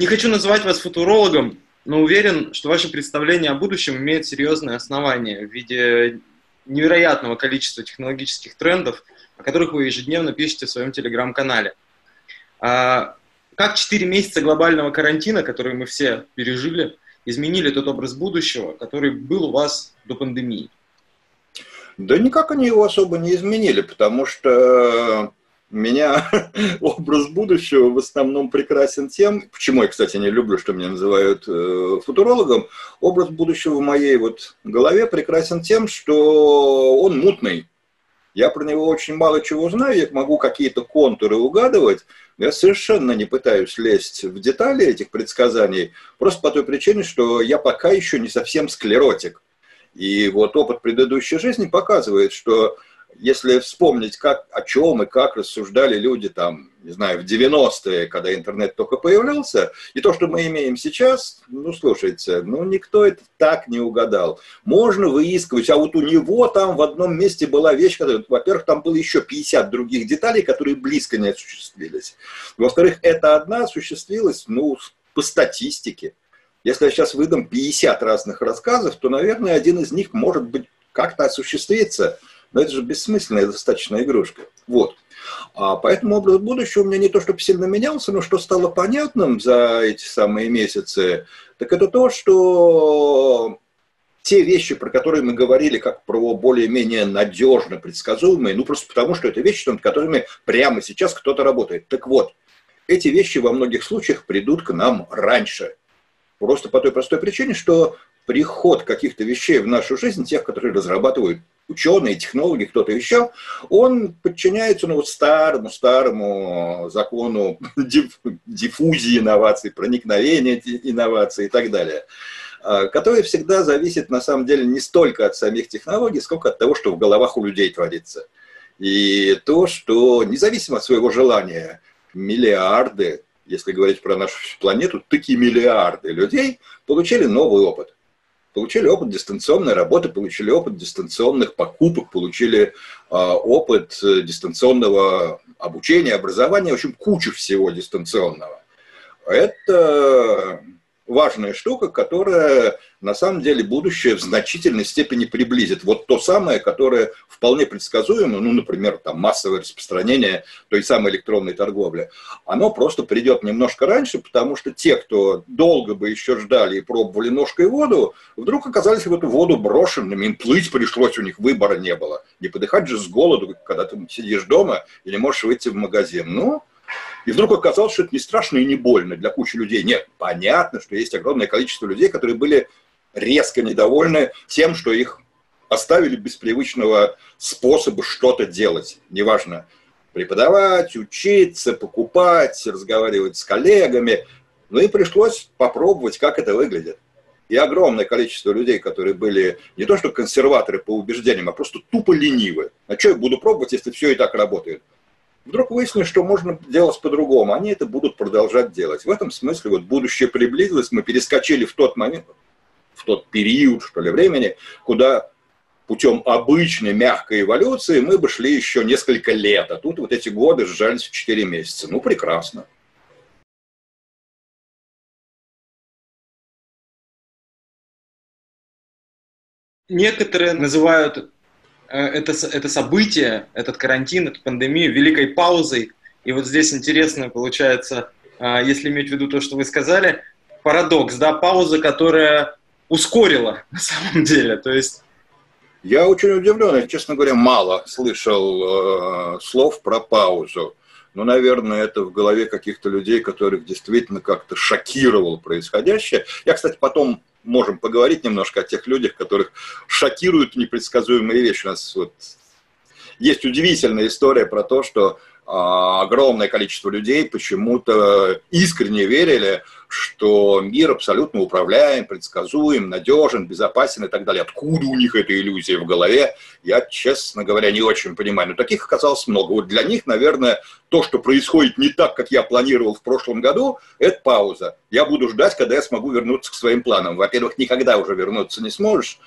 Не хочу называть вас футурологом, но уверен, что ваше представление о будущем имеет серьезное основание в виде невероятного количества технологических трендов, о которых вы ежедневно пишете в своем телеграм-канале. А как 4 месяца глобального карантина, который мы все пережили, изменили тот образ будущего, который был у вас до пандемии? Да никак они его особо не изменили, потому что меня образ будущего в основном прекрасен тем, почему я, кстати, не люблю, что меня называют э, футурологом, образ будущего в моей вот голове прекрасен тем, что он мутный. Я про него очень мало чего знаю, я могу какие-то контуры угадывать, я совершенно не пытаюсь лезть в детали этих предсказаний, просто по той причине, что я пока еще не совсем склеротик. И вот опыт предыдущей жизни показывает, что если вспомнить, как, о чем и как рассуждали люди там, не знаю, в 90-е, когда интернет только появлялся, и то, что мы имеем сейчас, ну, слушайте, ну, никто это так не угадал. Можно выискивать, а вот у него там в одном месте была вещь, которая, во-первых, там было еще 50 других деталей, которые близко не осуществились. Во-вторых, эта одна осуществилась, ну, по статистике. Если я сейчас выдам 50 разных рассказов, то, наверное, один из них может быть как-то осуществится – но это же бессмысленная достаточно игрушка. Вот. А поэтому образ будущего у меня не то, чтобы сильно менялся, но что стало понятным за эти самые месяцы, так это то, что те вещи, про которые мы говорили, как про более-менее надежно предсказуемые, ну просто потому, что это вещи, над которыми прямо сейчас кто-то работает. Так вот, эти вещи во многих случаях придут к нам раньше. Просто по той простой причине, что приход каких-то вещей в нашу жизнь, тех, которые разрабатывают ученые, технологи, кто-то еще, он подчиняется ну, старому-старому закону диффузии инноваций, проникновения инноваций и так далее а, который всегда зависит на самом деле не столько от самих технологий, сколько от того, что в головах у людей творится. И то, что независимо от своего желания, миллиарды, если говорить про нашу планету, такие миллиарды людей получили новый опыт получили опыт дистанционной работы, получили опыт дистанционных покупок, получили э, опыт дистанционного обучения, образования, в общем, кучу всего дистанционного. Это важная штука, которая на самом деле будущее в значительной степени приблизит. Вот то самое, которое вполне предсказуемо, ну, например, там массовое распространение той самой электронной торговли, оно просто придет немножко раньше, потому что те, кто долго бы еще ждали и пробовали ножкой воду, вдруг оказались в эту воду брошенными, им плыть пришлось, у них выбора не было. Не подыхать же с голоду, когда ты сидишь дома и не можешь выйти в магазин. Ну, и вдруг оказалось, что это не страшно и не больно для кучи людей. Нет, понятно, что есть огромное количество людей, которые были резко недовольны тем, что их оставили без привычного способа что-то делать. Неважно, преподавать, учиться, покупать, разговаривать с коллегами. Ну и пришлось попробовать, как это выглядит. И огромное количество людей, которые были не то что консерваторы по убеждениям, а просто тупо ленивы. А что я буду пробовать, если все и так работает? Вдруг выяснилось, что можно делать по-другому. Они это будут продолжать делать. В этом смысле вот будущее приблизилось, мы перескочили в тот момент, в тот период, что ли, времени, куда путем обычной мягкой эволюции мы бы шли еще несколько лет, а тут вот эти годы сжались в 4 месяца. Ну, прекрасно. Некоторые называют это, это событие, этот карантин, эту пандемию великой паузой. И вот здесь интересно получается, э, если иметь в виду то, что вы сказали, парадокс, да, пауза, которая ускорила на самом деле. То есть я очень удивлен, я, честно говоря, мало слышал э, слов про паузу. Но, наверное, это в голове каких-то людей, которых действительно как-то шокировало происходящее. Я, кстати, потом можем поговорить немножко о тех людях, которых шокируют непредсказуемые вещи. У нас вот есть удивительная история про то, что а, огромное количество людей почему-то искренне верили, что мир абсолютно управляем, предсказуем, надежен, безопасен и так далее. Откуда у них эта иллюзия в голове, я, честно говоря, не очень понимаю. Но таких оказалось много. Вот для них, наверное, то, что происходит не так, как я планировал в прошлом году, это пауза. Я буду ждать, когда я смогу вернуться к своим планам. Во-первых, никогда уже вернуться не сможешь.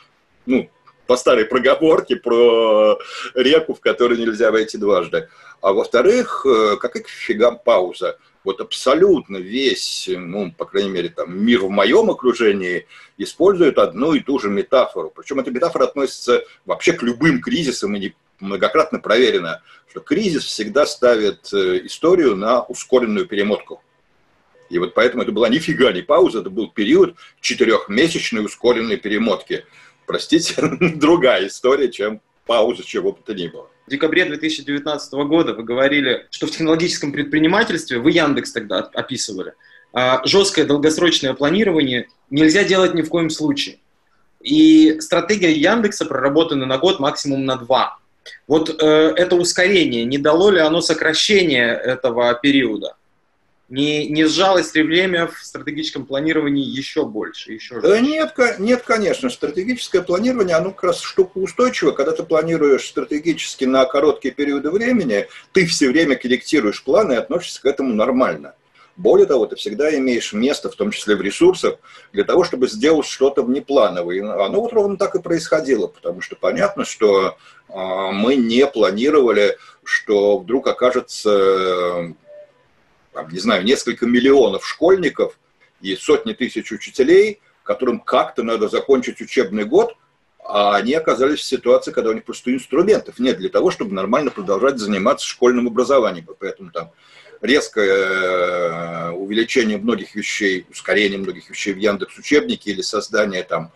Ну, по старой проговорке про реку, в которой нельзя войти дважды. А во-вторых, э, какая к фигам пауза? Вот абсолютно весь, ну, по крайней мере, там, мир в моем окружении использует одну и ту же метафору. Причем эта метафора относится вообще к любым кризисам и многократно проверено, что кризис всегда ставит э, историю на ускоренную перемотку. И вот поэтому это была нифига не пауза, это был период четырехмесячной ускоренной перемотки. Простите, другая история, чем пауза чего бы то ни было. В декабре 2019 года вы говорили, что в технологическом предпринимательстве, вы Яндекс тогда описывали, а, жесткое долгосрочное планирование нельзя делать ни в коем случае. И стратегия Яндекса проработана на год, максимум на два. Вот э, это ускорение, не дало ли оно сокращение этого периода? Не, не сжалось ли время в стратегическом планировании еще больше? Еще да нет, нет, конечно. Стратегическое планирование, оно как раз штука устойчивая. Когда ты планируешь стратегически на короткие периоды времени, ты все время корректируешь планы и относишься к этому нормально. Более того, ты всегда имеешь место, в том числе в ресурсах, для того, чтобы сделать что-то внеплановое. И оно вот ровно так и происходило, потому что понятно, что э, мы не планировали, что вдруг окажется там, не знаю, несколько миллионов школьников и сотни тысяч учителей, которым как-то надо закончить учебный год, а они оказались в ситуации, когда у них просто инструментов нет для того, чтобы нормально продолжать заниматься школьным образованием. Поэтому там резкое э, увеличение многих вещей, ускорение многих вещей в Яндекс учебнике или создание там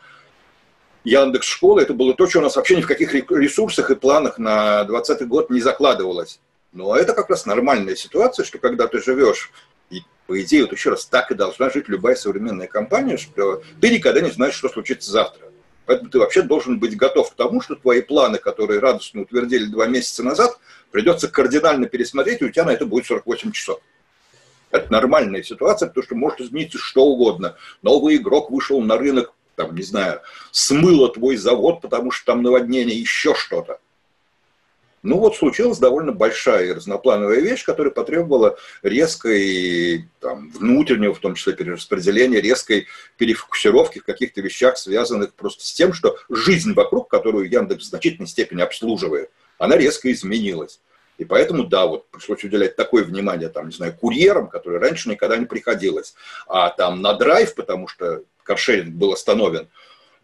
Яндекс школы, это было то, что у нас вообще ни в каких ресурсах и планах на 2020 год не закладывалось. Но это как раз нормальная ситуация, что когда ты живешь, и по идее, вот еще раз, так и должна жить любая современная компания, что ты никогда не знаешь, что случится завтра. Поэтому ты вообще должен быть готов к тому, что твои планы, которые радостно утвердили два месяца назад, придется кардинально пересмотреть, и у тебя на это будет 48 часов. Это нормальная ситуация, потому что может измениться что угодно. Новый игрок вышел на рынок, там, не знаю, смыло твой завод, потому что там наводнение, еще что-то. Ну вот случилась довольно большая и разноплановая вещь, которая потребовала резкой там, внутреннего, в том числе перераспределения, резкой перефокусировки в каких-то вещах, связанных просто с тем, что жизнь вокруг, которую Яндекс в значительной степени обслуживает, она резко изменилась. И поэтому, да, вот пришлось уделять такое внимание, там, не знаю, курьерам, которые раньше никогда не приходилось, а там на драйв, потому что каршеринг был остановлен,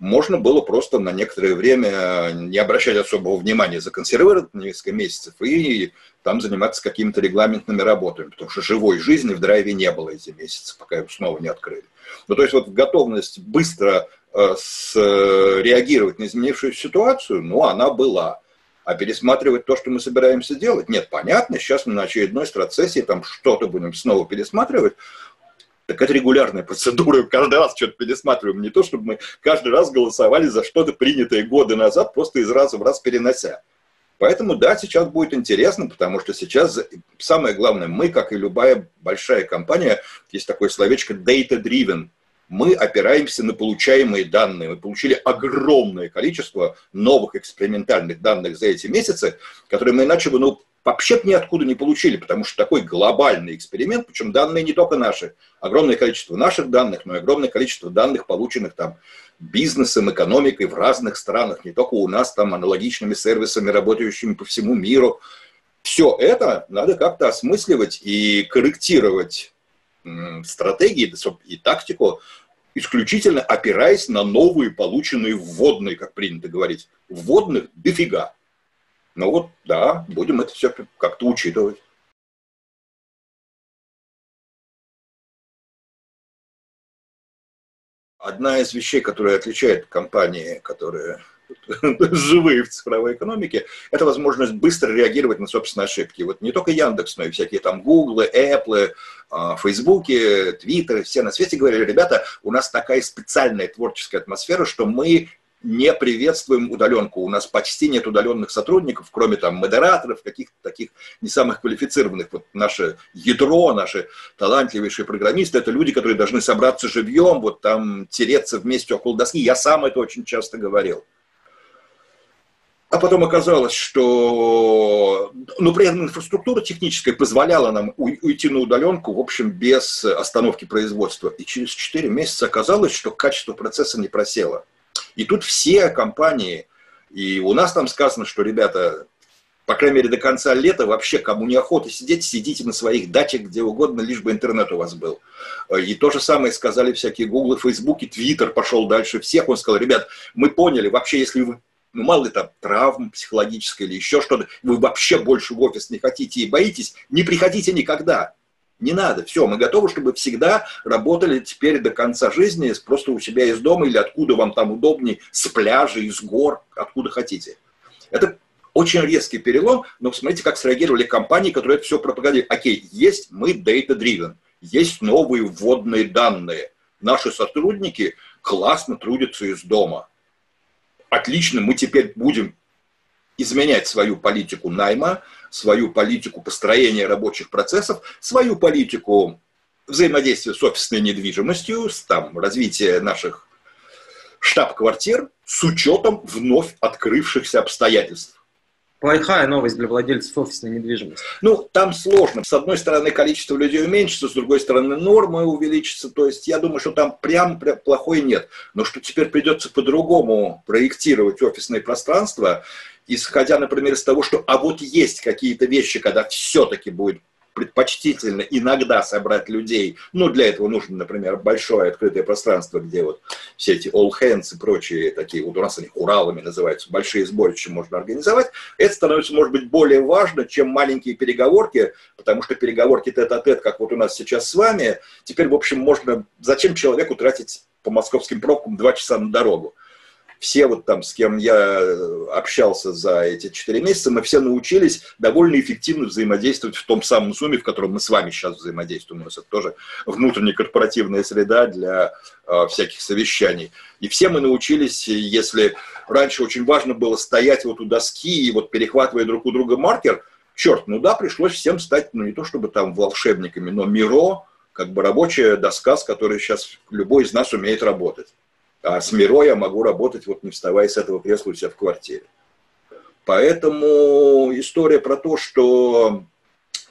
можно было просто на некоторое время не обращать особого внимания, законсервировать несколько месяцев и там заниматься какими-то регламентными работами, потому что живой жизни в драйве не было эти месяцы, пока его снова не открыли. Ну, то есть вот готовность быстро э, э, реагировать на изменившуюся ситуацию, ну, она была. А пересматривать то, что мы собираемся делать, нет, понятно, сейчас мы на очередной страцессии там что-то будем снова пересматривать, так это регулярная процедура, каждый раз что-то пересматриваем. Не то, чтобы мы каждый раз голосовали за что-то принятое годы назад, просто из раза в раз перенося. Поэтому, да, сейчас будет интересно, потому что сейчас самое главное, мы, как и любая большая компания, есть такое словечко data-driven, мы опираемся на получаемые данные. Мы получили огромное количество новых экспериментальных данных за эти месяцы, которые мы иначе бы ну, вообще ниоткуда не получили, потому что такой глобальный эксперимент, причем данные не только наши, огромное количество наших данных, но и огромное количество данных, полученных там бизнесом, экономикой в разных странах, не только у нас, там аналогичными сервисами, работающими по всему миру. Все это надо как-то осмысливать и корректировать стратегии и тактику, исключительно опираясь на новые полученные вводные, как принято говорить. Вводных дофига. Ну вот, да, будем это все как-то учитывать. Одна из вещей, которая отличает компании, которые живые в цифровой экономике, это возможность быстро реагировать на собственные ошибки. Вот не только Яндекс, но и всякие там Гуглы, Apple, Фейсбуки, Твиттеры, все на свете говорили, ребята, у нас такая специальная творческая атмосфера, что мы не приветствуем удаленку. У нас почти нет удаленных сотрудников, кроме там модераторов, каких-то таких не самых квалифицированных. Вот наше ядро, наши талантливейшие программисты, это люди, которые должны собраться живьем, вот там тереться вместе около доски. Я сам это очень часто говорил. А потом оказалось, что ну, при этом инфраструктура техническая позволяла нам уйти на удаленку, в общем, без остановки производства. И через 4 месяца оказалось, что качество процесса не просело. И тут все компании, и у нас там сказано, что, ребята, по крайней мере, до конца лета вообще, кому не охота сидеть, сидите на своих дачах где угодно, лишь бы интернет у вас был. Э, и то же самое сказали всякие Google, Facebook, и Twitter пошел дальше всех. Он сказал, ребят, мы поняли, вообще, если вы ну, мало ли там травм психологической или еще что-то, вы вообще больше в офис не хотите и боитесь, не приходите никогда. Не надо, все, мы готовы, чтобы всегда работали теперь до конца жизни просто у себя из дома или откуда вам там удобнее, с пляжа, из гор, откуда хотите. Это очень резкий перелом, но посмотрите, как среагировали компании, которые это все пропагандируют. Окей, есть мы data-driven, есть новые вводные данные. Наши сотрудники классно трудятся из дома. Отлично, мы теперь будем изменять свою политику найма, свою политику построения рабочих процессов, свою политику взаимодействия с офисной недвижимостью, с там, развития наших штаб-квартир с учетом вновь открывшихся обстоятельств плохая новость для владельцев офисной недвижимости? Ну, там сложно. С одной стороны, количество людей уменьшится, с другой стороны, нормы увеличатся. То есть я думаю, что там прям, прям плохой нет. Но что теперь придется по-другому проектировать офисное пространство, исходя, например, из того, что а вот есть какие-то вещи, когда все-таки будет предпочтительно иногда собрать людей. Ну, для этого нужно, например, большое открытое пространство, где вот все эти all hands и прочие такие, вот у нас они Уралами называются, большие сборища можно организовать. Это становится, может быть, более важно, чем маленькие переговорки, потому что переговорки тет-а-тет, как вот у нас сейчас с вами, теперь, в общем, можно... Зачем человеку тратить по московским пробкам два часа на дорогу? Все вот там, с кем я э, общался за эти четыре месяца, мы все научились довольно эффективно взаимодействовать в том самом Zoom, в котором мы с вами сейчас взаимодействуем. У нас это тоже внутренняя корпоративная среда для э, всяких совещаний. И все мы научились, если раньше очень важно было стоять вот у доски и вот перехватывая друг у друга маркер, черт, ну да, пришлось всем стать, ну не то чтобы там волшебниками, но Миро, как бы рабочая доска, с которой сейчас любой из нас умеет работать. А с Миро я могу работать, вот не вставая с этого кресла у себя в квартире. Поэтому история про то, что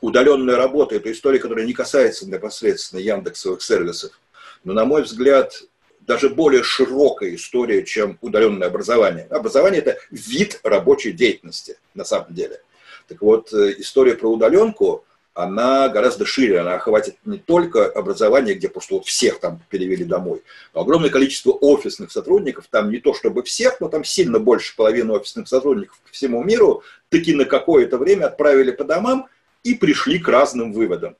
удаленная работа – это история, которая не касается непосредственно яндексовых сервисов. Но, на мой взгляд, даже более широкая история, чем удаленное образование. Образование – это вид рабочей деятельности, на самом деле. Так вот, э, история про удаленку она гораздо шире, она охватит не только образование, где просто вот всех там перевели домой, но огромное количество офисных сотрудников, там не то чтобы всех, но там сильно больше половины офисных сотрудников по всему миру, таки на какое-то время отправили по домам и пришли к разным выводам.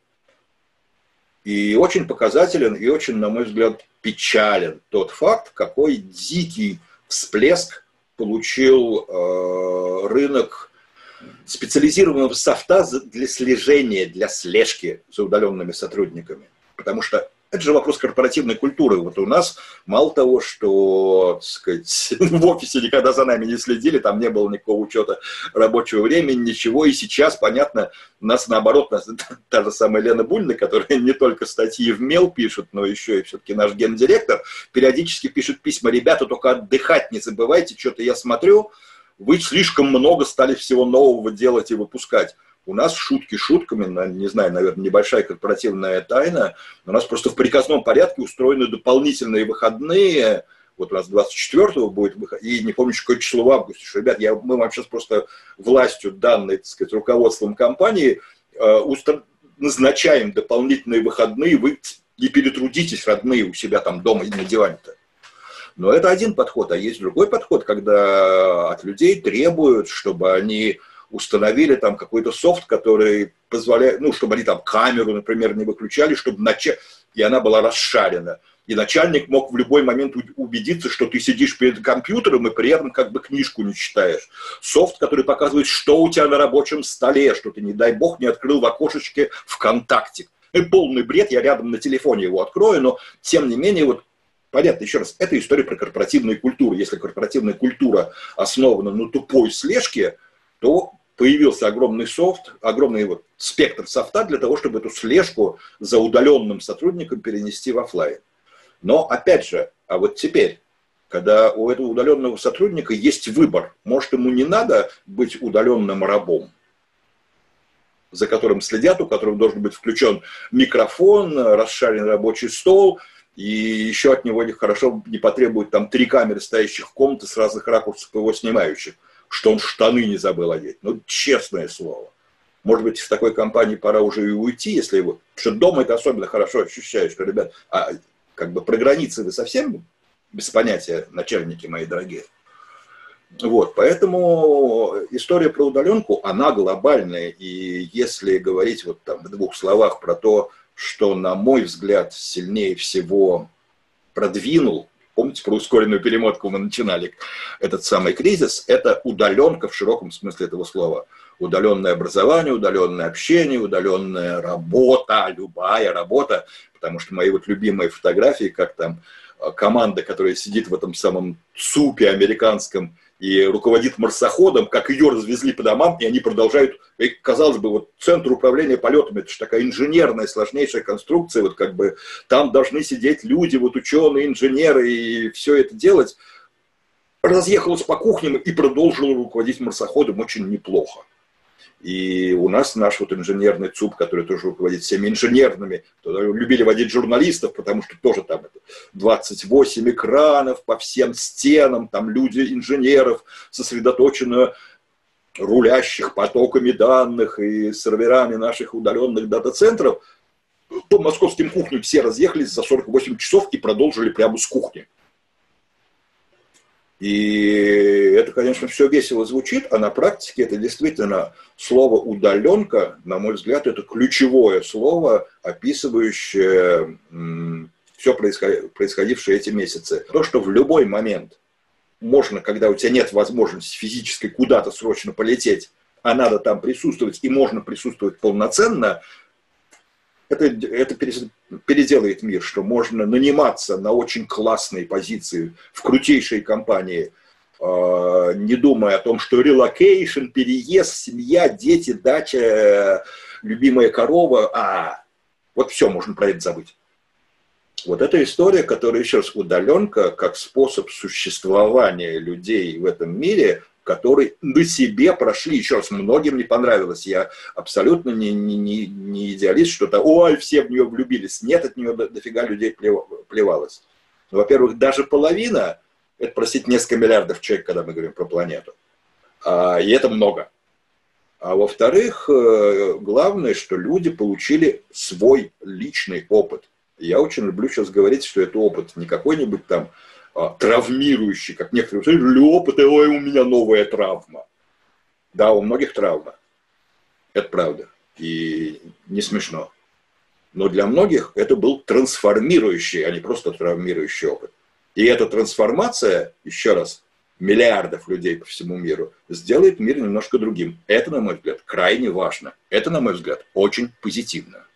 И очень показателен и очень, на мой взгляд, печален тот факт, какой дикий всплеск получил э, рынок специализированного софта для слежения, для слежки за удаленными сотрудниками. Потому что это же вопрос корпоративной культуры. Вот у нас мало того, что так сказать, в офисе никогда за нами не следили, там не было никакого учета рабочего времени, ничего. И сейчас, понятно, у нас наоборот, нас, та же самая Лена Бульна, которая не только статьи в мел пишет, но еще и все-таки наш гендиректор, периодически пишет письма, ребята, только отдыхать не забывайте, что-то я смотрю, вы слишком много стали всего нового делать и выпускать. У нас шутки шутками, не знаю, наверное, небольшая корпоративная тайна, у нас просто в приказном порядке устроены дополнительные выходные, вот у нас 24-го будет выход, и не помню, какое число в августе, что, ребят, я, мы вам сейчас просто властью данной, так сказать, руководством компании э, устро... назначаем дополнительные выходные, вы не перетрудитесь, родные, у себя там дома на диване-то. Но это один подход, а есть другой подход, когда от людей требуют, чтобы они установили там какой-то софт, который позволяет, ну, чтобы они там камеру, например, не выключали, чтобы начать, и она была расшарена. И начальник мог в любой момент убедиться, что ты сидишь перед компьютером и при этом как бы книжку не читаешь. Софт, который показывает, что у тебя на рабочем столе, что ты, не дай бог, не открыл в окошечке ВКонтакте. И полный бред, я рядом на телефоне его открою, но тем не менее вот Понятно, еще раз, это история про корпоративную культуру. Если корпоративная культура основана на тупой слежке, то появился огромный софт, огромный вот спектр софта для того, чтобы эту слежку за удаленным сотрудником перенести в офлайн. Но опять же, а вот теперь, когда у этого удаленного сотрудника есть выбор, может ему не надо быть удаленным рабом, за которым следят, у которого должен быть включен микрофон, расшарен рабочий стол – и еще от него хорошо не потребует там три камеры, стоящих в комнате с разных ракурсов его снимающих, что он штаны не забыл одеть. Ну, честное слово. Может быть, из такой компании пора уже и уйти, если его... Потому что дома это особенно хорошо ощущаешь, что, ребят, а как бы про границы вы совсем без понятия, начальники мои дорогие. Вот, поэтому история про удаленку, она глобальная. И если говорить вот там в двух словах про то, что, на мой взгляд, сильнее всего продвинул, помните, про ускоренную перемотку мы начинали, этот самый кризис, это удаленка в широком смысле этого слова. Удаленное образование, удаленное общение, удаленная работа, любая работа, потому что мои вот любимые фотографии, как там а, команда, которая сидит в этом самом супе американском и руководит марсоходом, как ее развезли по домам, и они продолжают, и, казалось бы, вот центр управления полетами, это же такая инженерная, сложнейшая конструкция, вот как бы там должны сидеть люди, вот ученые, инженеры, и все это делать. Разъехалась по кухням и продолжила руководить марсоходом очень неплохо. И у нас наш вот инженерный ЦУП, который тоже руководит всеми инженерными, любили водить журналистов, потому что тоже там 28 экранов по всем стенам, там люди инженеров сосредоточены рулящих потоками данных и серверами наших удаленных дата-центров. По московским кухням все разъехались за 48 часов и продолжили прямо с кухни. И это, конечно, все весело звучит, а на практике это действительно слово «удаленка», на мой взгляд, это ключевое слово, описывающее все происходившее эти месяцы. То, что в любой момент можно, когда у тебя нет возможности физической куда-то срочно полететь, а надо там присутствовать, и можно присутствовать полноценно, это, это переделает мир, что можно наниматься на очень классные позиции в крутейшей компании, а, не думая о том, что relocation, переезд, семья, дети, дача, любимая корова, а вот все, можно про это забыть. Вот эта история, которая еще раз удаленка, как способ существования людей в этом мире, которые на себе прошли, еще раз, многим не понравилось. Я абсолютно не, не, не, не идеалист, что-то, ой, все в нее влюбились. Нет, от нее дофига людей плевалось. Ну, во-первых, даже половина, это, простите, несколько миллиардов человек, когда мы говорим про планету. А, и это много. А во-вторых, э, главное, что люди получили свой личный опыт. Я очень люблю сейчас говорить, что это опыт не какой-нибудь там травмирующий, как некоторые говорят, опыт, ой, у меня новая травма. Да, у многих травма. Это правда. И не смешно. Но для многих это был трансформирующий, а не просто травмирующий опыт. И эта трансформация, еще раз, миллиардов людей по всему миру, сделает мир немножко другим. Это, на мой взгляд, крайне важно. Это, на мой взгляд, очень позитивно.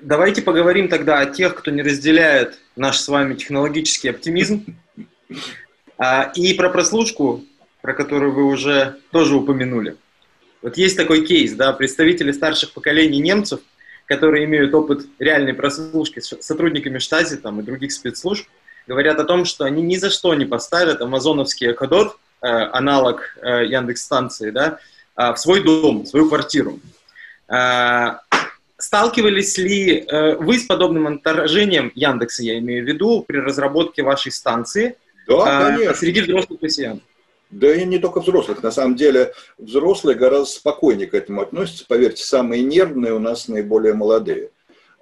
Давайте поговорим тогда о тех, кто не разделяет наш с вами технологический оптимизм. А, и про прослушку, про которую вы уже тоже упомянули. Вот есть такой кейс, да, представители старших поколений немцев, которые имеют опыт реальной прослушки с сотрудниками штази там, и других спецслужб, говорят о том, что они ни за что не поставят амазоновский Экодот, э, аналог э, Яндекс станции, да, э, в свой дом, в свою квартиру. Сталкивались ли э, вы с подобным отражением Яндекса, я имею в виду, при разработке вашей станции да, э, среди взрослых россиян? Да и не только взрослых. На самом деле взрослые гораздо спокойнее к этому относятся. Поверьте, самые нервные у нас наиболее молодые.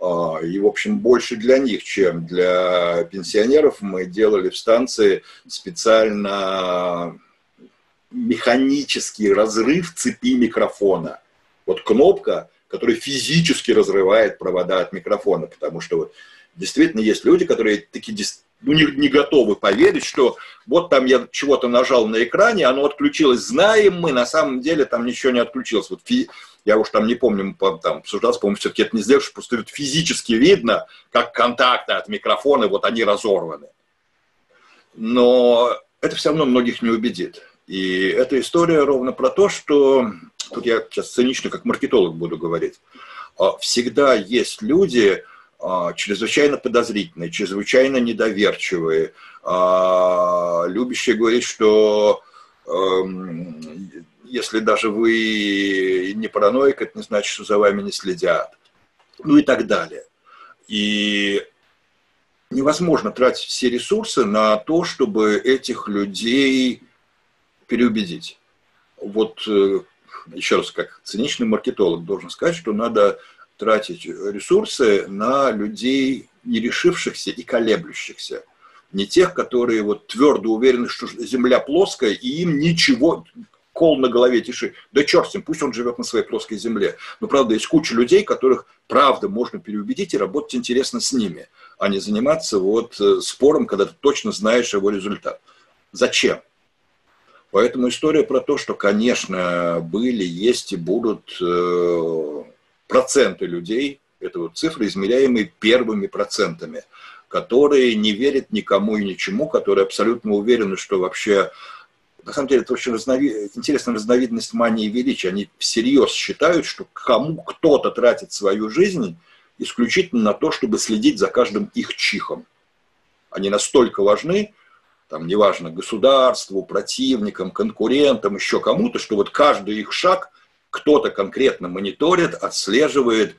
А, и, в общем, больше для них, чем для пенсионеров. Мы делали в станции специально механический разрыв цепи микрофона. Вот кнопка который физически разрывает провода от микрофона, потому что вот действительно есть люди, которые такие ну, не, не готовы поверить, что вот там я чего-то нажал на экране, оно отключилось. Знаем мы, на самом деле там ничего не отключилось. Вот фи, я уж там не помню, там обсуждался, по-моему, все-таки это не сделаешь, просто физически видно, как контакты от микрофона, вот они разорваны. Но это все равно многих не убедит. И эта история ровно про то, что тут я сейчас цинично как маркетолог буду говорить, а, всегда есть люди, а, чрезвычайно подозрительные, чрезвычайно недоверчивые, а, любящие говорить, что эм, если даже вы не параноик, это не значит, что за вами не следят. Ну и так далее. И невозможно тратить все ресурсы на то, чтобы этих людей переубедить. Вот э, еще раз, как циничный маркетолог должен сказать, что надо тратить ресурсы на людей, не решившихся и колеблющихся. Не тех, которые вот твердо уверены, что Земля плоская, и им ничего, кол на голове тиши. Да черт с ним, пусть он живет на своей плоской земле. Но, правда, есть куча людей, которых, правда, можно переубедить и работать интересно с ними, а не заниматься вот э, спором, когда ты точно знаешь его результат. Зачем? Поэтому история про то, что, конечно, были, есть и будут э, проценты людей, это вот цифры, измеряемые первыми процентами, которые не верят никому и ничему, которые абсолютно уверены, что вообще на самом деле это очень разнови... интересная разновидность мании величия. Они всерьез считают, что кому кто-то тратит свою жизнь исключительно на то, чтобы следить за каждым их чихом. Они настолько важны, там, неважно, государству, противникам, конкурентам, еще кому-то, что вот каждый их шаг кто-то конкретно мониторит, отслеживает,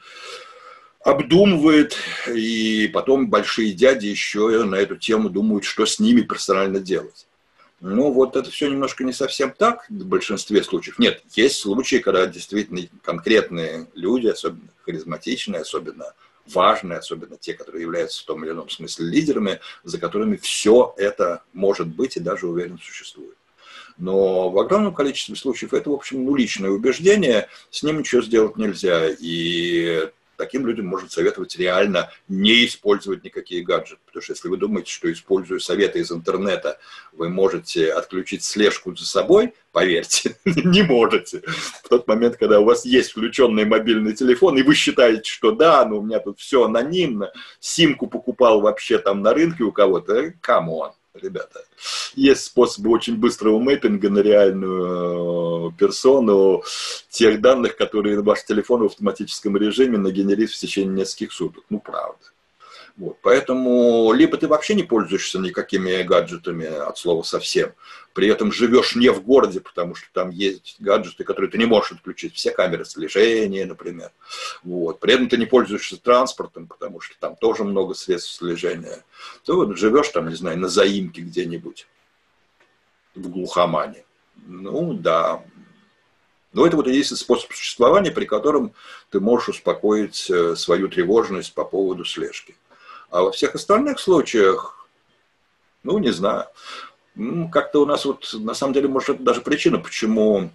обдумывает, и потом большие дяди еще на эту тему думают, что с ними персонально делать. Ну, вот это все немножко не совсем так в большинстве случаев. Нет, есть случаи, когда действительно конкретные люди, особенно харизматичные, особенно важные, особенно те, которые являются в том или ином смысле лидерами, за которыми все это может быть и даже уверен существует. Но в огромном количестве случаев это, в общем, ну, личное убеждение, с ним ничего сделать нельзя. И таким людям может советовать реально не использовать никакие гаджеты. Потому что если вы думаете, что используя советы из интернета, вы можете отключить слежку за собой, поверьте, не можете. В тот момент, когда у вас есть включенный мобильный телефон, и вы считаете, что да, ну у меня тут все анонимно, симку покупал вообще там на рынке у кого-то, come on ребята. Есть способы очень быстрого mapping а на реальную э, персону тех данных, которые ваш телефон в автоматическом режиме нагенерит в течение нескольких суток. Ну, правда. Вот. Поэтому либо ты вообще не пользуешься никакими гаджетами от слова совсем, при этом живешь не в городе, потому что там есть гаджеты, которые ты не можешь отключить, все камеры слежения, например. Вот. При этом ты не пользуешься транспортом, потому что там тоже много средств слежения. Ты вот живешь там, не знаю, на заимке где-нибудь, в глухомане. Ну да, но это вот и есть способ существования, при котором ты можешь успокоить э, свою тревожность по поводу слежки. А во всех остальных случаях, ну, не знаю. Как-то у нас вот, на самом деле, может, это даже причина, почему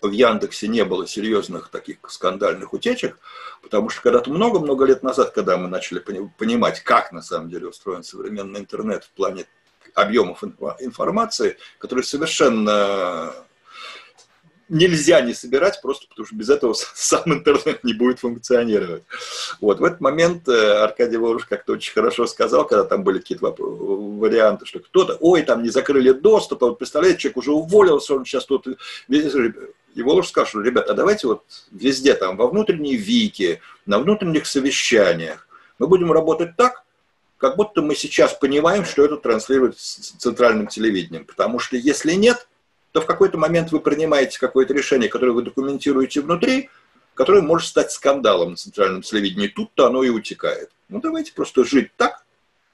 в Яндексе не было серьезных таких скандальных утечек, потому что когда-то много-много лет назад, когда мы начали понимать, как на самом деле устроен современный интернет в плане объемов информации, который совершенно нельзя не собирать, просто потому что без этого сам интернет не будет функционировать. Вот. В этот момент э, Аркадий Воруш как-то очень хорошо сказал, когда там были какие-то варианты, что кто-то, ой, там не закрыли доступ, а вот представляете, человек уже уволился, он сейчас тут... И Воруш сказал, что, ребята, а давайте вот везде, там, во внутренней вики, на внутренних совещаниях, мы будем работать так, как будто мы сейчас понимаем, что это транслирует центральным телевидением. Потому что если нет, то в какой-то момент вы принимаете какое-то решение, которое вы документируете внутри, которое может стать скандалом на центральном телевидении. Тут-то оно и утекает. Ну, давайте просто жить так,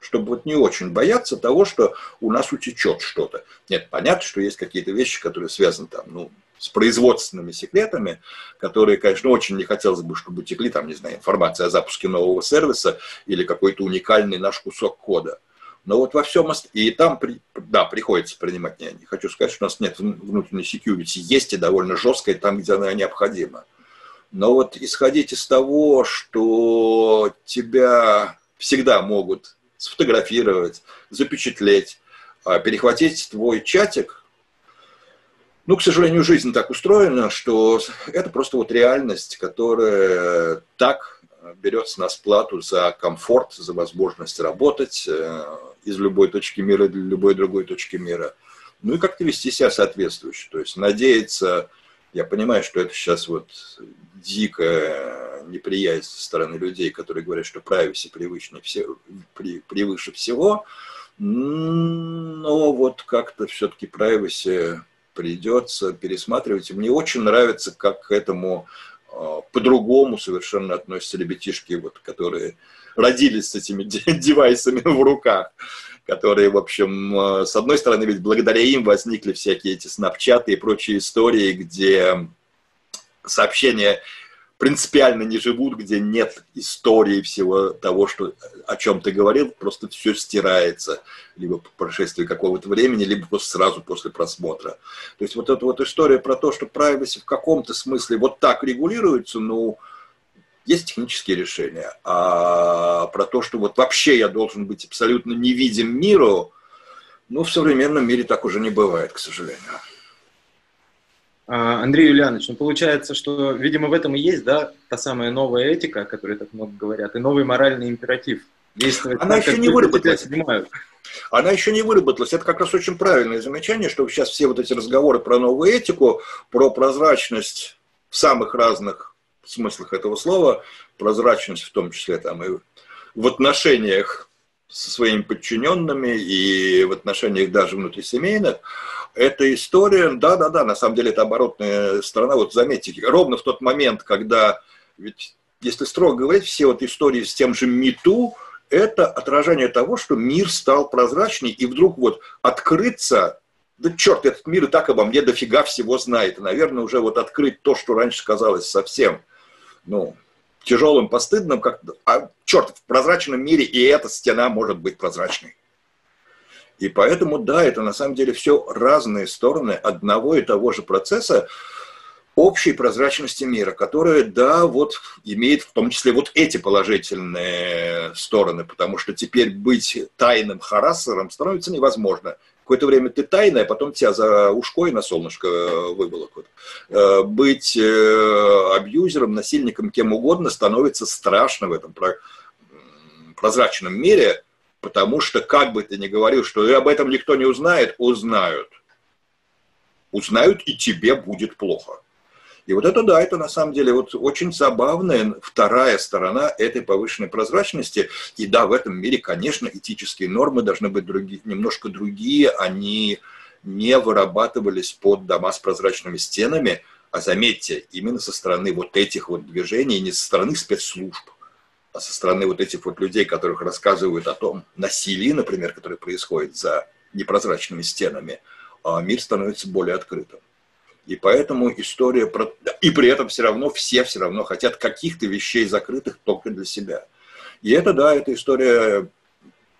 чтобы вот не очень бояться того, что у нас утечет что-то. Нет, понятно, что есть какие-то вещи, которые связаны там, ну, с производственными секретами, которые, конечно, очень не хотелось бы, чтобы утекли, там, не знаю, информация о запуске нового сервиса или какой-то уникальный наш кусок кода. Но вот во всем и там, да, приходится принимать. Я не хочу сказать, что у нас нет внутренней security. Есть и довольно жесткая там, где она необходима. Но вот исходить из того, что тебя всегда могут сфотографировать, запечатлеть, а перехватить твой чатик, ну, к сожалению, жизнь так устроена, что это просто вот реальность, которая так берется на сплату за комфорт, за возможность работать, э, из любой точки мира для любой другой точки мира. Ну и как-то вести себя соответствующе. То есть надеяться, я понимаю, что это сейчас вот дикая неприязнь со стороны людей, которые говорят, что privacy привычнее все, превыше всего, но вот как-то все-таки privacy придется пересматривать. И мне очень нравится, как к этому по-другому совершенно относятся ребятишки, вот, которые родились с этими девайсами в руках, которые, в общем, а, с одной стороны, ведь благодаря им возникли всякие эти снапчаты и прочие истории, где сообщения принципиально не живут, где нет истории всего того, что, о чем ты говорил, просто все стирается либо по прошествии какого-то времени, либо просто сразу после просмотра. То есть вот эта вот история про то, что privacy в каком-то смысле вот так регулируется, ну, есть технические решения. А про то, что вот вообще я должен быть абсолютно невидим миру, ну, в современном мире так уже не бывает, к сожалению. А, Андрей Юлианович, ну получается, что, видимо, в этом и есть, да, та самая новая этика, о которой так много говорят, и новый моральный императив. Действовать Она так, еще не выработалась. Она еще не выработалась. Это как раз очень правильное замечание, что сейчас все вот эти разговоры про новую этику, про прозрачность в самых разных смыслах этого слова, прозрачность в том числе там и в отношениях со своими подчиненными и в отношениях даже внутрисемейных, эта история, да-да-да, на самом деле это оборотная сторона. Вот заметьте, ровно в тот момент, когда, ведь если строго говорить, все вот истории с тем же МИТУ, это отражение того, что мир стал прозрачней, и вдруг вот открыться, да черт, этот мир и так обо мне дофига всего знает, и, наверное, уже вот открыть то, что раньше казалось совсем, ну, тяжелым, постыдным, как, а черт, в прозрачном мире и эта стена может быть прозрачной. И поэтому, да, это на самом деле все разные стороны одного и того же процесса общей прозрачности мира, которая, да, вот имеет в том числе вот эти положительные стороны, потому что теперь быть тайным харассером становится невозможно. Какое-то время ты тайная, а потом тебя за ушко и на солнышко выволокут. Э, быть э, абьюзером, насильником, кем угодно становится страшно в этом прозрачном мире, Потому что, как бы ты ни говорил, что и об этом никто не узнает, узнают. Узнают, и тебе будет плохо. И вот это, да, это на самом деле вот очень забавная вторая сторона этой повышенной прозрачности. И да, в этом мире, конечно, этические нормы должны быть другие, немножко другие. Они не вырабатывались под дома с прозрачными стенами, а заметьте, именно со стороны вот этих вот движений, не со стороны спецслужб, со стороны вот этих вот людей, которых рассказывают о том насилии, например, которое происходит за непрозрачными стенами, а мир становится более открытым. И поэтому история про... И при этом все равно все все равно хотят каких-то вещей закрытых только для себя. И это, да, эта история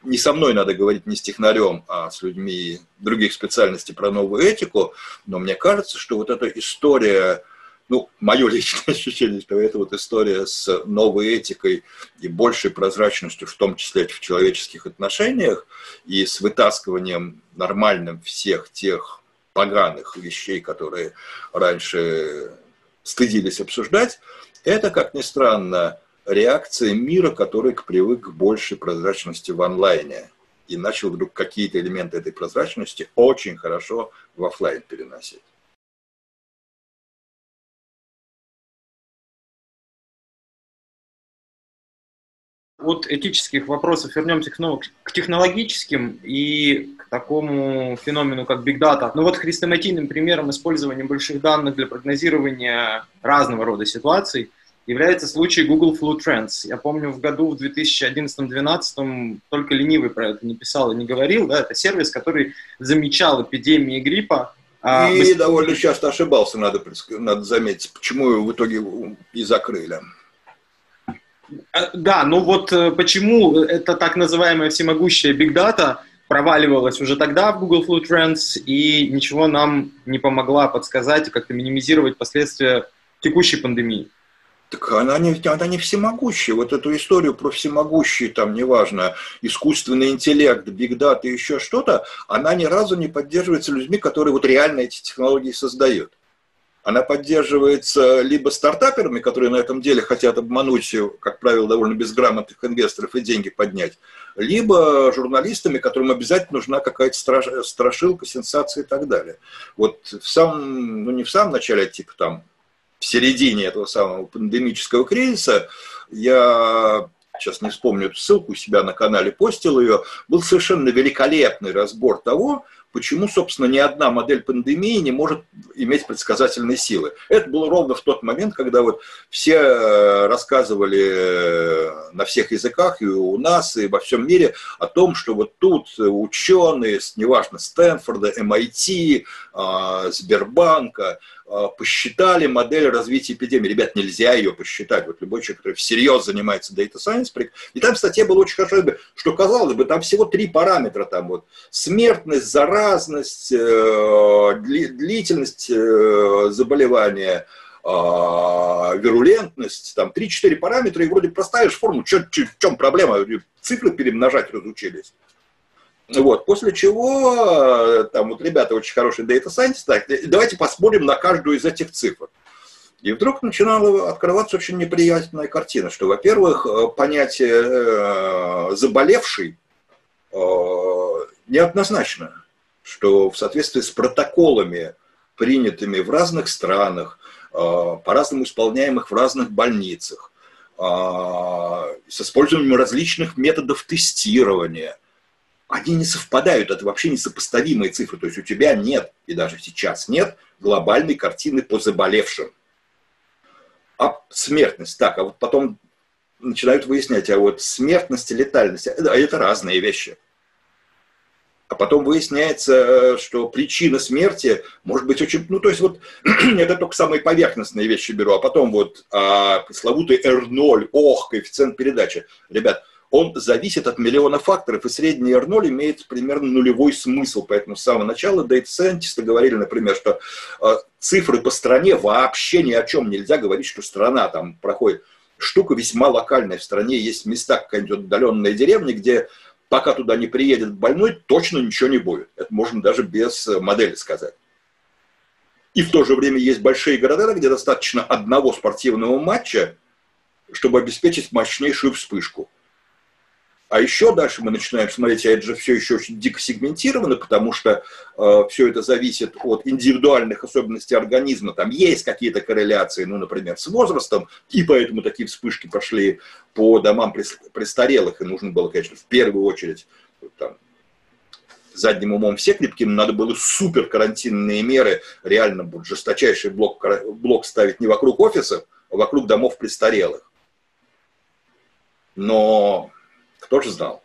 не со мной надо говорить, не с технарем, а с людьми других специальностей про новую этику, но мне кажется, что вот эта история ну, мое личное ощущение, что это вот история с новой этикой и большей прозрачностью, в том числе в человеческих отношениях, и с вытаскиванием нормальным всех тех поганых вещей, которые раньше стыдились обсуждать, это, как ни странно, реакция мира, который привык к большей прозрачности в онлайне и начал вдруг какие-то элементы этой прозрачности очень хорошо в офлайн переносить. От этических вопросов вернемся к, к технологическим и к такому феномену, как Big Data. Ну вот хрестоматийным примером использования больших данных для прогнозирования разного рода ситуаций является случай Google Flu Trends. Я помню, в году в 2011-2012 только ленивый про это не писал и не говорил. Да, это сервис, который замечал эпидемии гриппа. А и быстро... довольно часто ошибался, надо, надо заметить, почему его в итоге и закрыли. Э, да, ну вот э, почему это так называемая всемогущая Big Data проваливалась уже тогда в Google Flu Trends и ничего нам не помогла подсказать и как-то минимизировать последствия текущей пандемии. Так она не, она не всемогущая. Вот эту историю про всемогущий, там, неважно, искусственный интеллект, биг дата и еще что-то, она ни разу не поддерживается людьми, которые вот реально эти технологии создают она поддерживается либо стартаперами, которые на этом деле хотят обмануть, как правило, довольно безграмотных инвесторов и деньги поднять, либо журналистами, которым обязательно нужна какая-то страшилка, сенсация и так далее. Вот в самом, ну не в самом начале, а типа там в середине этого самого пандемического кризиса, я сейчас не вспомню эту ссылку, у себя на канале постил ее, был совершенно великолепный разбор того, почему, собственно, ни одна модель пандемии не может иметь предсказательной силы. Это было ровно в тот момент, когда вот все э, рассказывали э, на всех языках, и у нас, и во всем мире, о том, что вот тут ученые, неважно, Стэнфорда, MIT, а, Сбербанка, посчитали модель развития эпидемии. Ребят, нельзя ее посчитать. Вот любой человек, который всерьез занимается Data Science, и там в статье было очень хорошо, что казалось бы, там всего три параметра, там вот смертность, заразность, э, длительность э, заболевания, вирулентность, там 3-4 параметра, и вроде проставишь форму, в чем проблема, цифры перемножать разучились. Вот, после чего, там вот ребята очень хорошие data scientists, так, давайте посмотрим на каждую из этих цифр. И вдруг начинала открываться очень неприятная картина, что, во-первых, э, понятие э, заболевший э, неоднозначно, что в соответствии с протоколами, принятыми в разных странах, по-разному исполняемых в разных больницах, с использованием различных методов тестирования – они не совпадают, это вообще несопоставимые цифры. То есть у тебя нет, и даже сейчас нет, глобальной картины по заболевшим. А смертность, так, а вот потом начинают выяснять, а вот смертность и летальность, это, это разные вещи. А потом выясняется, что причина смерти может быть очень... Ну, то есть вот это только самые поверхностные вещи беру, а потом вот а, пресловутый R0, ох, коэффициент передачи. Ребят, он зависит от миллиона факторов, и средний R0 имеет примерно нулевой смысл. Поэтому с самого начала Scientist говорили, например, что э, цифры по стране вообще ни о чем нельзя говорить, что страна там проходит. Штука весьма локальная. В стране есть места, какая-нибудь отдаленная деревня, где пока туда не приедет больной, точно ничего не будет. Это можно даже без модели сказать. И в то же время есть большие города, где достаточно одного спортивного матча, чтобы обеспечить мощнейшую вспышку. А еще дальше мы начинаем смотреть, а это же все еще очень дико сегментировано, потому что э, все это зависит от индивидуальных особенностей организма. Там есть какие-то корреляции, ну, например, с возрастом, и поэтому такие вспышки пошли по домам престарелых, и нужно было, конечно, в первую очередь там, задним умом все крепким, надо было супер карантинные меры, реально будет жесточайший блок, блок ставить не вокруг офисов, а вокруг домов престарелых. Но кто же знал?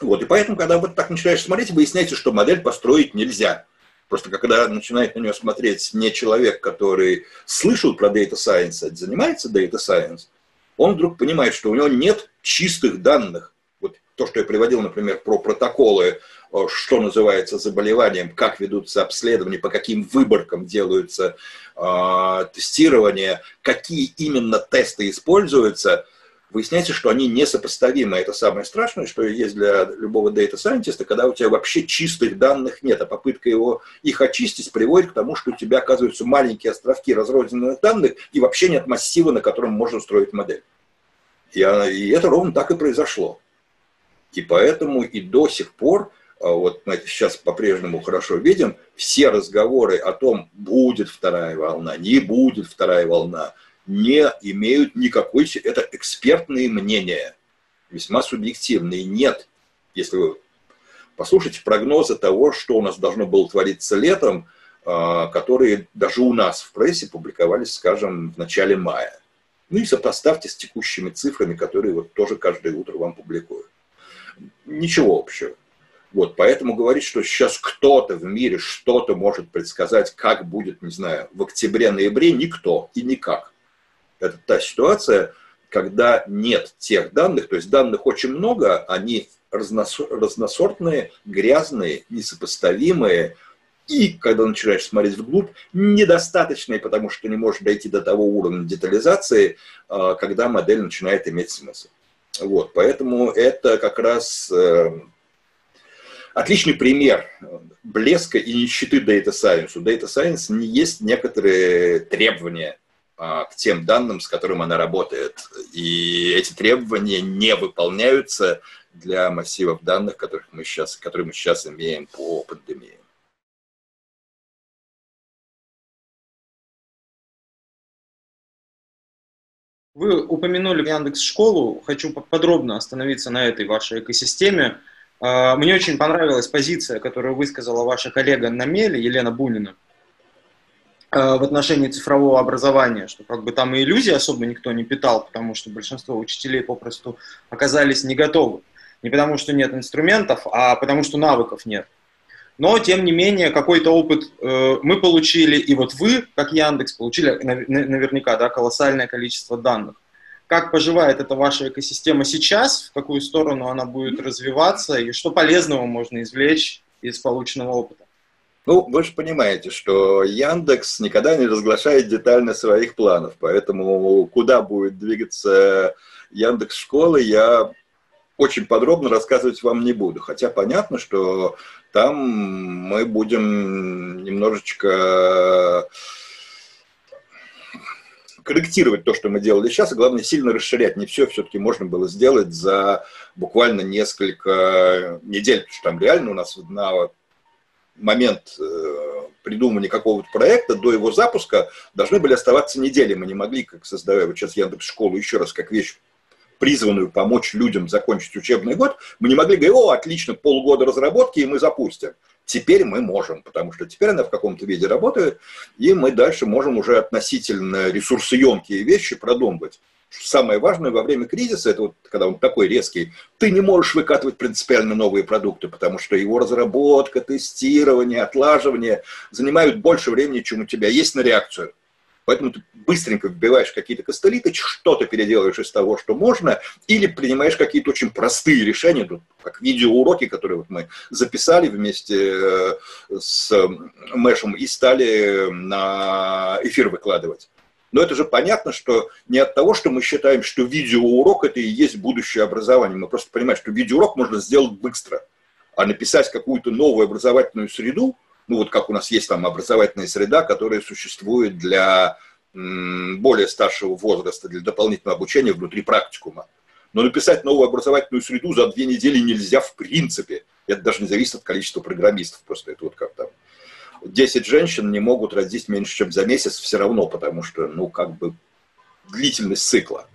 Вот, и поэтому, когда вот так начинаешь смотреть, выясняется, что модель построить нельзя. Просто когда начинает на нее смотреть не человек, который слышал про Data Science, а занимается Data Science, он вдруг понимает, что у него нет чистых данных. Вот то, что я приводил, например, про протоколы, э, что называется заболеванием, как ведутся обследования, по каким выборкам делаются э, тестирования, какие именно тесты используются – выясняется, что они несопоставимы. Это самое страшное, что есть для любого data scientist, когда у тебя вообще чистых данных нет, а попытка его, их очистить приводит к тому, что у тебя оказываются маленькие островки разрозненных данных и вообще нет массива, на котором можно строить модель. И, и это ровно так и произошло. И поэтому и до сих пор, а, вот мы сейчас по-прежнему хорошо видим, все разговоры о том, будет вторая волна, не будет вторая волна – не имеют никакой... Это экспертные мнения, весьма субъективные. Нет, если вы послушаете прогнозы того, что у нас должно было твориться летом, а, которые даже у нас в прессе публиковались, скажем, в начале мая. Ну и сопоставьте с текущими цифрами, которые вот тоже каждое утро вам публикуют. Ничего общего. Вот, поэтому говорить, что сейчас кто-то в мире что-то может предсказать, как будет, не знаю, в октябре-ноябре, никто и никак. Это та ситуация, когда нет тех данных, то есть данных очень много, они разносортные, грязные, несопоставимые, и когда начинаешь смотреть вглубь, недостаточные, потому что не можешь дойти до того уровня детализации, а, когда модель начинает иметь смысл. Вот, поэтому это как раз э, отличный пример блеска и нищеты Data Science. У Data Science не есть некоторые требования к тем данным, с которым она работает. И эти требования не выполняются для массивов данных, которых мы сейчас, которые мы сейчас имеем по пандемии. Вы упомянули Яндекс Школу. Хочу подробно остановиться на этой вашей экосистеме. Э, мне очень понравилась позиция, которую высказала ваша коллега на Меле, Елена Бунина, в отношении цифрового образования, что как бы там и иллюзий особо никто не питал, потому что большинство учителей попросту оказались не готовы. Не потому что нет инструментов, а потому что навыков нет. Но, тем не менее, какой-то опыт э, мы получили, и вот вы, как Яндекс, получили наверняка да, колоссальное количество данных. Как поживает эта ваша экосистема сейчас, в какую сторону она будет развиваться, и что полезного можно извлечь из полученного опыта? Ну, вы же понимаете, что Яндекс никогда не разглашает детально своих планов, поэтому куда будет двигаться Яндекс школы, я очень подробно рассказывать вам не буду. Хотя понятно, что там мы будем немножечко корректировать то, что мы делали сейчас, и главное, сильно расширять. Не все все-таки можно было сделать за буквально несколько недель, потому что там реально у нас на момент э, придумывания какого-то проекта до его запуска должны были оставаться недели. Мы не могли, как создавая вот сейчас Яндекс школу еще раз как вещь призванную помочь людям закончить учебный год, мы не могли говорить, о, отлично, полгода разработки, и мы запустим. Теперь мы можем, потому что теперь она в каком-то виде работает, и мы дальше можем уже относительно ресурсоемкие вещи продумывать. Самое важное во время кризиса, это вот когда он такой резкий, ты не можешь выкатывать принципиально новые продукты, потому что его разработка, тестирование, отлаживание занимают больше времени, чем у тебя есть на реакцию. Поэтому ты быстренько вбиваешь какие-то костыли, ты что-то переделаешь из того, что можно, или принимаешь какие-то очень простые решения, как видеоуроки, которые вот мы записали вместе э, с Мэшем и стали на эфир выкладывать. Но это же понятно, что не от того, что мы считаем, что видеоурок это и есть будущее образование. Мы просто понимаем, что видеоурок можно сделать быстро. А написать какую-то новую образовательную среду – ну вот как у нас есть там образовательная среда, которая существует для более старшего возраста, для дополнительного обучения внутри практикума. Но написать новую образовательную среду за две недели нельзя в принципе. Это даже не зависит от количества программистов. Просто это вот как там 10 женщин не могут родить меньше, чем за месяц все равно, потому что, ну, как бы длительность цикла.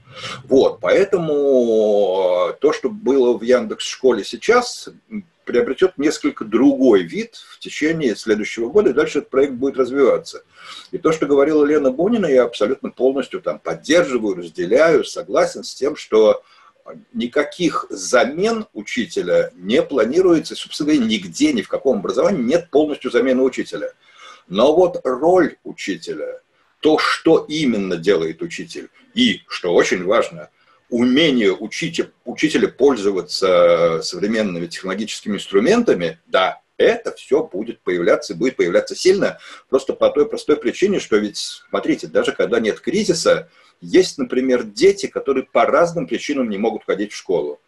Вот, поэтому то, что было в Яндекс школе сейчас, приобретет несколько другой вид в течение следующего года, и дальше этот проект будет развиваться. И то, что говорила Лена Бунина, я абсолютно полностью там поддерживаю, разделяю, согласен с тем, что никаких замен учителя не планируется, собственно говоря, нигде, ни в каком образовании нет полностью замены учителя. Но вот роль учителя, то, что именно делает учитель, и, что очень важно, умение учить, учителя пользоваться современными технологическими инструментами, да, это все будет появляться, будет появляться сильно, просто по той простой причине, что ведь, смотрите, даже когда нет кризиса, есть, например, дети, которые по разным причинам не могут ходить в школу.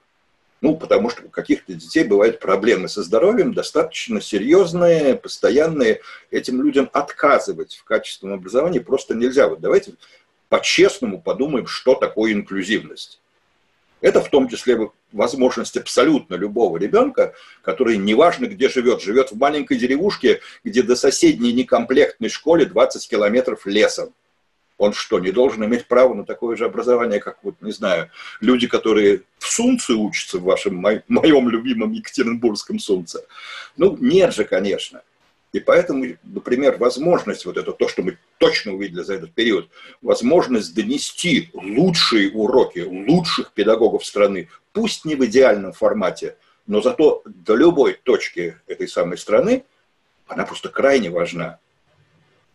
Ну, потому что у каких-то детей бывают проблемы со здоровьем, достаточно серьезные, постоянные. Этим людям отказывать в качественном образовании просто нельзя. Вот давайте по-честному подумаем, что такое инклюзивность. Это в том числе возможность абсолютно любого ребенка, который неважно где живет, живет в маленькой деревушке, где до соседней некомплектной школе 20 километров лесом. Он что, не должен иметь право на такое же образование, как, вот, не знаю, люди, которые в Сунце учатся, в вашем, моем любимом Екатеринбургском Сунце? Ну, нет же, конечно. И поэтому, например, возможность, вот это то, что мы точно увидели за этот период, возможность донести лучшие уроки лучших педагогов страны, пусть не в идеальном формате, но зато до любой точки этой самой страны, она просто крайне важна.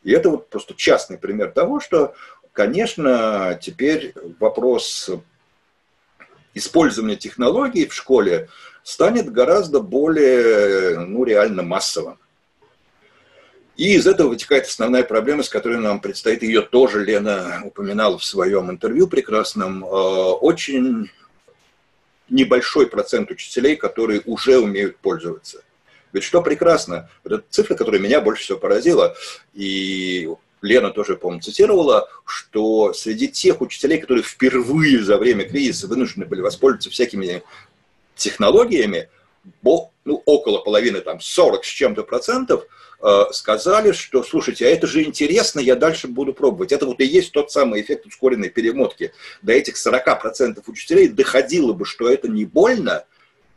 И это вот просто частный пример того, что, конечно, теперь вопрос использования технологий в школе станет гораздо более, ну, реально массовым. И из этого вытекает основная проблема, с которой нам предстоит, ее тоже Лена упоминала в своем интервью прекрасном, э, очень небольшой процент учителей, которые уже умеют пользоваться. Ведь что прекрасно, вот эта цифра, которая меня больше всего поразила, и Лена тоже, по-моему, цитировала, что среди тех учителей, которые впервые за время кризиса вынуждены были воспользоваться всякими технологиями, ну, около половины, там, 40 с чем-то процентов – Э, сказали, что, слушайте, а это же интересно, я дальше буду пробовать. Это вот и есть тот самый эффект ускоренной перемотки. До этих 40% учителей доходило бы, что это не больно,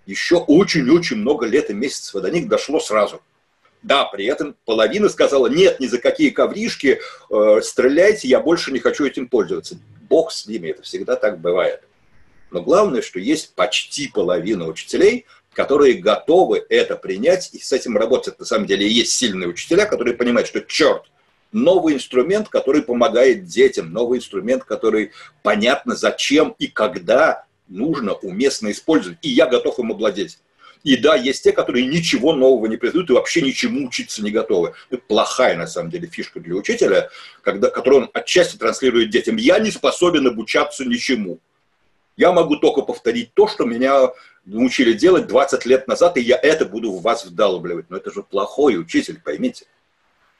еще очень-очень много лет и месяцев, и до них дошло сразу. Да, при этом половина сказала, нет, ни за какие ковришки, э, стреляйте, я больше не хочу этим пользоваться. Бог с ними, это всегда так бывает. Но главное, что есть почти половина учителей, которые готовы это принять и с этим работать. На самом деле есть сильные учителя, которые понимают, что черт, новый инструмент, который помогает детям, новый инструмент, который понятно зачем и когда нужно уместно использовать. И я готов им обладать. И да, есть те, которые ничего нового не придают и вообще ничему учиться не готовы. Это плохая, на самом деле, фишка для учителя, когда, которую он отчасти транслирует детям. Я не способен обучаться ничему. Я могу только повторить то, что меня научили делать 20 лет назад, и я это буду в вас вдалбливать. Но это же плохой учитель, поймите.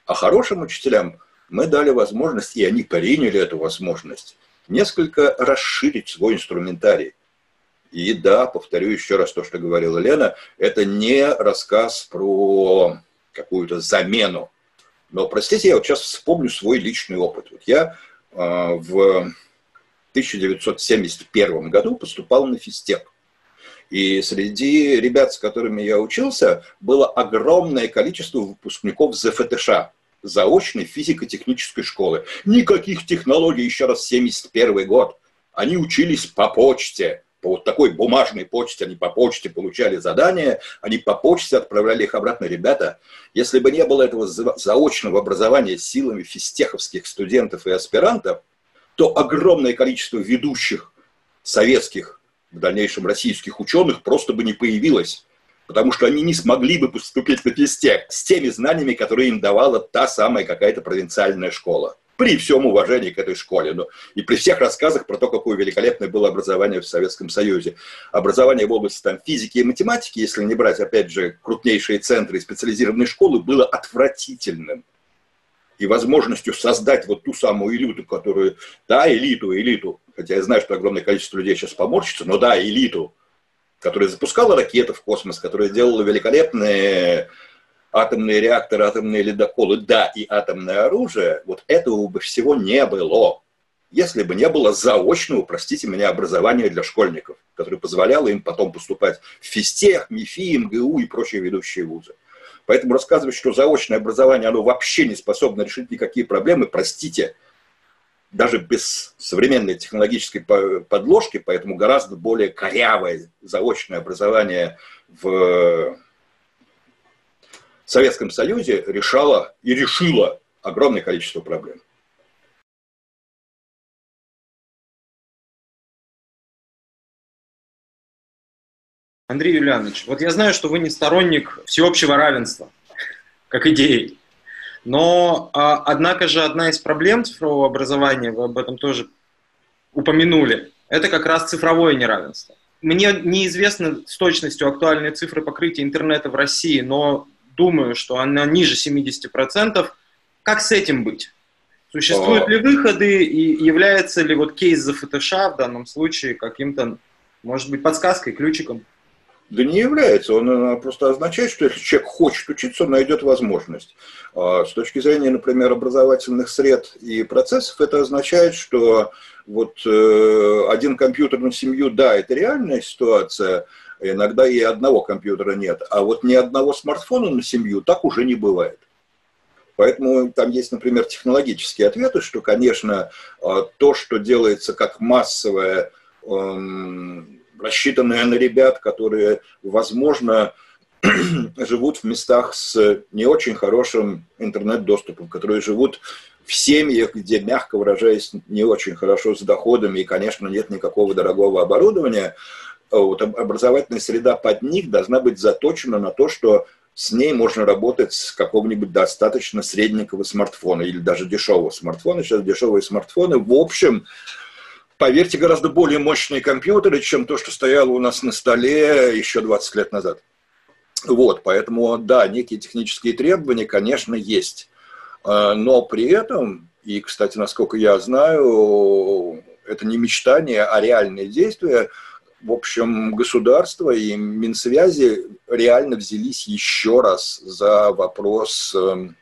А хорошим учителям мы дали возможность, и они приняли эту возможность, несколько расширить свой инструментарий. И да, повторю еще раз то, что говорила Лена, это не рассказ про какую-то замену. Но, простите, я вот сейчас вспомню свой личный опыт. Вот я э, в 1971 году поступал на физтех. И среди ребят, с которыми я учился, было огромное количество выпускников ЗФТШ, заочной физико-технической школы. Никаких технологий, еще раз, 71 год. Они учились по почте, по вот такой бумажной почте, они по почте получали задания, они по почте отправляли их обратно. Ребята, если бы не было этого заочного образования силами физтеховских студентов и аспирантов, то огромное количество ведущих советских, в дальнейшем российских ученых просто бы не появилось, потому что они не смогли бы поступить на физтех с теми знаниями, которые им давала та самая какая-то провинциальная школа. При всем уважении к этой школе. Но и при всех рассказах про то, какое великолепное было образование в Советском Союзе. Образование в области там, физики и математики, если не брать, опять же, крупнейшие центры и специализированные школы, было отвратительным и возможностью создать вот ту самую элиту, которую, да, элиту, элиту, хотя я знаю, что огромное количество людей сейчас поморщится, но да, элиту, которая запускала ракеты в космос, которая делала великолепные атомные реакторы, атомные ледоколы, да, и атомное оружие, вот этого бы всего не было, если бы не было заочного, простите меня, образования для школьников, которое позволяло им потом поступать в физтех, МИФИ, МГУ и прочие ведущие вузы. Поэтому рассказывать, что заочное образование, оно вообще не способно решить никакие проблемы, простите, даже без современной технологической подложки, поэтому гораздо более корявое заочное образование в Советском Союзе решало и решило огромное количество проблем. Андрей Юлианович, вот я знаю, что вы не сторонник всеобщего равенства, как идеи. Но, а, однако же, одна из проблем цифрового образования, вы об этом тоже упомянули, это как раз цифровое неравенство. Мне неизвестны с точностью актуальные цифры покрытия интернета в России, но думаю, что она ниже 70%. Как с этим быть? Существуют а... ли выходы и является ли вот кейс за ФТШ в данном случае каким-то, может быть, подсказкой, ключиком? Да не является. Он просто означает, что если человек хочет учиться, он найдет возможность. А с точки зрения, например, образовательных сред и процессов, это означает, что вот э, один компьютер на семью, да, это реальная ситуация, иногда и одного компьютера нет, а вот ни одного смартфона на семью так уже не бывает. Поэтому там есть, например, технологические ответы, что, конечно, а, то, что делается как массовое эм, рассчитанная на ребят, которые, возможно, живут в местах с не очень хорошим интернет-доступом, которые живут в семьях, где, мягко выражаясь, не очень хорошо с доходами и, конечно, нет никакого дорогого оборудования, вот, образовательная среда под них должна быть заточена на то, что с ней можно работать с какого-нибудь достаточно средненького смартфона или даже дешевого смартфона. Сейчас дешевые смартфоны, в общем, поверьте, гораздо более мощные компьютеры, чем то, что стояло у нас на столе еще 20 лет назад. Вот, поэтому, да, некие технические требования, конечно, есть. А, но при этом, и, кстати, насколько я знаю, это не мечтание, а реальные действия, в общем, государство и Минсвязи реально взялись еще раз за вопрос эм,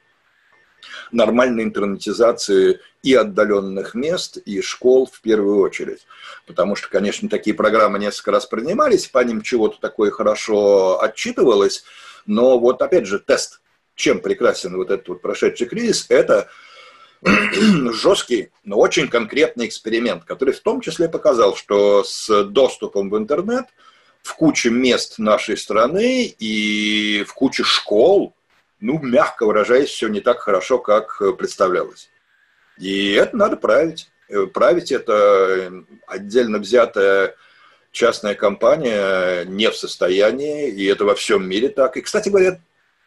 нормальной интернетизации и отдаленных мест, и школ в первую очередь. Потому что, конечно, такие программы несколько раз принимались, по ним чего-то такое хорошо отчитывалось, но вот опять же тест, чем прекрасен вот этот вот прошедший кризис, это жесткий, но очень конкретный эксперимент, который в том числе показал, что с доступом в интернет в куче мест нашей страны и в куче школ, ну, мягко выражаясь, все не так хорошо, как представлялось. И это надо править. Э, править это отдельно взятая частная компания не в состоянии, и это во всем мире так. И, кстати говоря,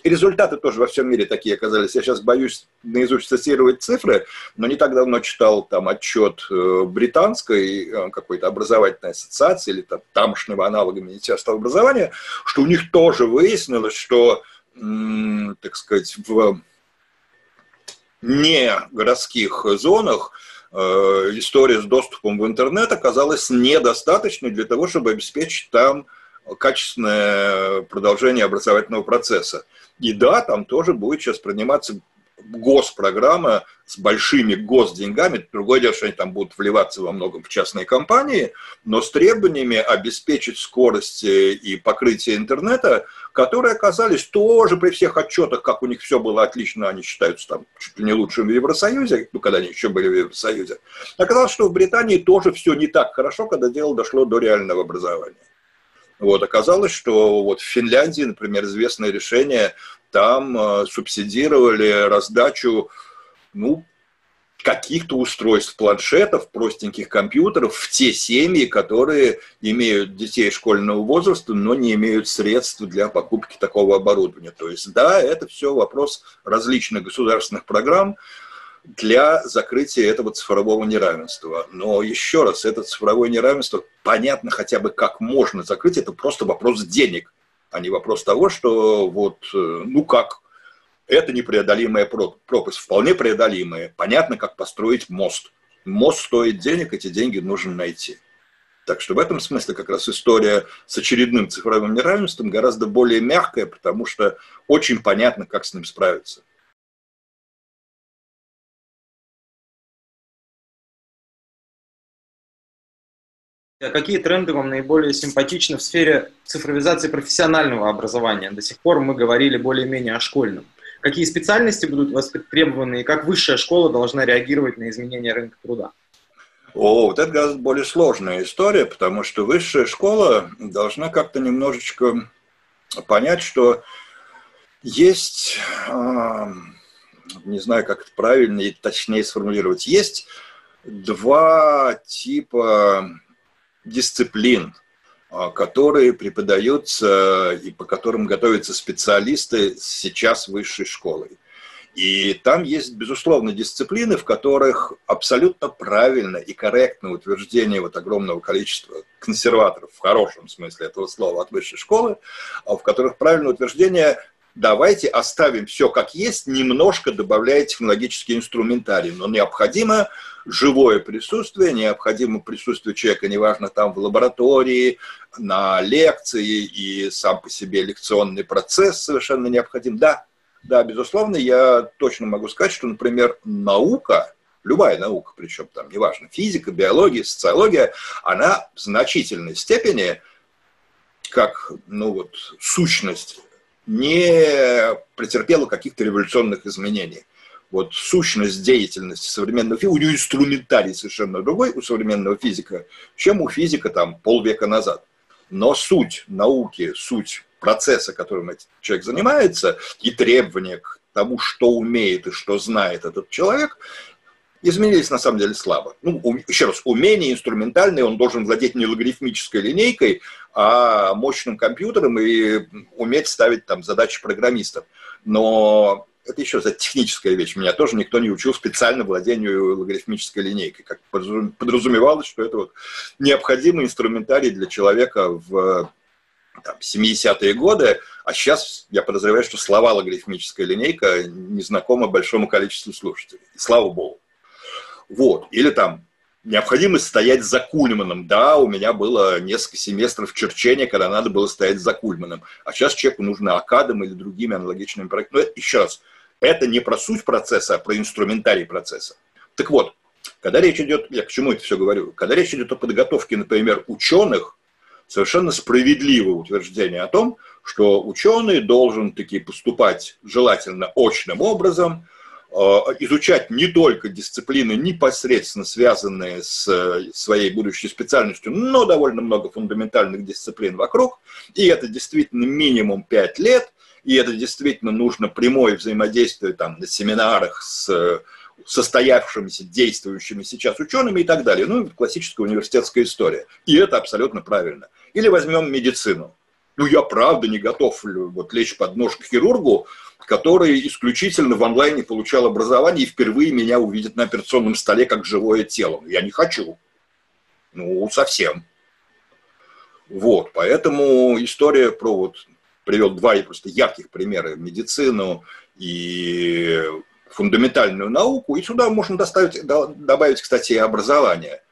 результаты тоже во всем мире такие оказались. Я сейчас боюсь наизусть цитировать цифры, но не так давно читал там отчет э, британской э, какой-то образовательной ассоциации или там, тамошнего аналога Министерства образования, что у них тоже выяснилось, что, так сказать, в не городских зонах э, история с доступом в интернет оказалась недостаточной для того, чтобы обеспечить там качественное продолжение образовательного процесса. И да, там тоже будет сейчас приниматься госпрограмма с большими госденьгами. Другое дело, что они там будут вливаться во многом в частные компании, но с требованиями обеспечить скорость и покрытие интернета, которые оказались тоже при всех отчетах, как у них все было отлично, они считаются там чуть ли не лучшими в Евросоюзе, ну, когда они еще были в Евросоюзе. Оказалось, что в Британии тоже все не так хорошо, когда дело дошло до реального образования. Вот, оказалось, что вот в Финляндии, например, известное решение, там э, субсидировали раздачу, ну, каких-то устройств, планшетов, простеньких компьютеров в те семьи, которые имеют детей школьного возраста, но не имеют средств для покупки такого оборудования. То есть, да, это все вопрос различных государственных программ, для закрытия этого цифрового неравенства. Но еще раз, это цифровое неравенство понятно хотя бы как можно закрыть, это просто вопрос денег, а не вопрос того, что вот, э, ну как, это непреодолимая пропасть, вполне преодолимая. Понятно, как построить мост. Мост стоит денег, эти деньги нужно найти. Так что в этом смысле как раз история с очередным цифровым неравенством гораздо более мягкая, потому что очень понятно, как с ним справиться. А какие тренды вам наиболее симпатичны в сфере цифровизации профессионального образования? До сих пор мы говорили более-менее о школьном. Какие специальности будут востребованы и как высшая школа должна реагировать на изменения рынка труда? О, вот это гораздо более сложная история, потому что высшая школа должна как-то немножечко понять, что есть, не знаю, как это правильно и точнее сформулировать, есть два типа дисциплин, а, которые преподаются и по которым готовятся специалисты сейчас высшей школой. И там есть, безусловно, дисциплины, в которых абсолютно правильно и корректно утверждение вот огромного количества консерваторов, в хорошем смысле этого слова, от высшей школы, а в которых правильное утверждение давайте оставим все как есть, немножко добавляя технологический инструментарий, но необходимо живое присутствие, необходимо присутствие человека, неважно там в лаборатории, на лекции и сам по себе лекционный процесс совершенно необходим. Да, да, безусловно, я точно могу сказать, что, например, наука, любая наука, причем там, неважно, физика, биология, социология, она в значительной степени как ну вот, сущность не претерпела каких-то революционных изменений. Вот сущность деятельности современного физика, у нее инструментарий совершенно другой у современного физика, чем у физика там полвека назад. Но суть науки, суть процесса, которым этот человек занимается, и требования к тому, что умеет и что знает этот человек, изменились на самом деле слабо. Ну, еще раз, умение инструментальное, он должен владеть не логарифмической линейкой, а мощным компьютером и уметь ставить там задачи программистов. Но это еще за техническая вещь. Меня тоже никто не учил специально владению логарифмической линейкой. Как подразумевалось, что это вот необходимый инструментарий для человека в там, 70-е годы, а сейчас я подозреваю, что слова логарифмическая линейка не знакома большому количеству слушателей. Слава богу. Вот. Или там необходимость стоять за Кульманом. Да, у меня было несколько семестров черчения, когда надо было стоять за Кульманом. А сейчас человеку нужно Акадом или другими аналогичными проектами. Но еще раз, Это не про суть процесса, а про инструментарий процесса. Так вот, когда речь идет, я к чему это все говорю, когда речь идет о подготовке, например, ученых, совершенно справедливое утверждение о том, что ученый должен таки поступать желательно очным образом, изучать не только дисциплины, непосредственно связанные с э, своей будущей специальностью, но довольно много фундаментальных дисциплин вокруг, и это действительно минимум 5 лет, и это действительно нужно прямое взаимодействие там, на семинарах с состоявшимися, действующими сейчас учеными и так далее. Ну, классическая университетская история. И это абсолютно правильно. Или возьмем медицину. Ну, я правда не готов вот, лечь под нож к хирургу, который исключительно в онлайне получал образование и впервые меня увидит на операционном столе как живое тело. Я не хочу. Ну, совсем. Вот, поэтому история про вот привел два просто ярких примера медицину и фундаментальную науку, и сюда можно доставить, добавить, кстати, и образование.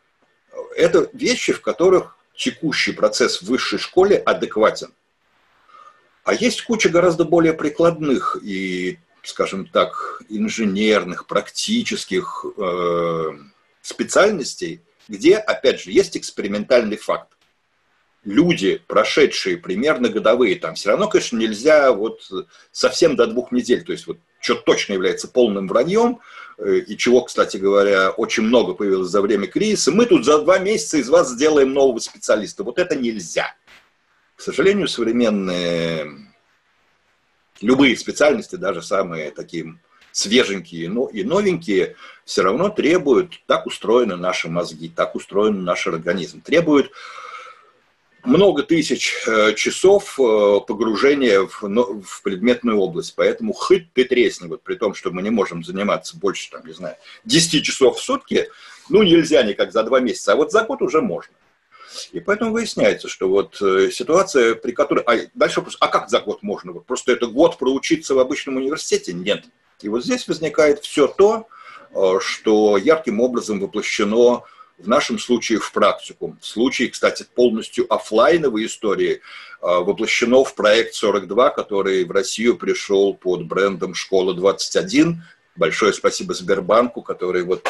Это вещи, в которых текущий процесс в высшей школе адекватен. А есть куча гораздо более прикладных и, скажем так, инженерных, практических э, специальностей, где, опять же, есть экспериментальный факт. Люди, прошедшие примерно годовые, там все равно, конечно, нельзя вот совсем до двух недель, то есть вот что точно является полным враньем, э, и чего, кстати говоря, очень много появилось за время кризиса, мы тут за два месяца из вас сделаем нового специалиста. Вот это нельзя. К сожалению, современные любые специальности, даже самые такие свеженькие но и новенькие, все равно требуют, так устроены наши мозги, так устроен наш организм, требуют много тысяч э, часов э, погружения в, в предметную область. Поэтому хоть ты тресни, вот при том, что мы не можем заниматься больше, там, не знаю, 10 часов в сутки, ну, нельзя никак за два месяца, а вот за год уже можно. И поэтому выясняется, что вот э, ситуация, при которой... А дальше вопрос, а как за год можно? Вот просто это год проучиться в обычном университете? Нет. И вот здесь возникает все то, что ярким образом воплощено в нашем случае в практику. В случае, кстати, полностью офлайновой истории а, воплощено в проект 42, который в Россию пришел под брендом «Школа-21». Большое спасибо Сбербанку, который вот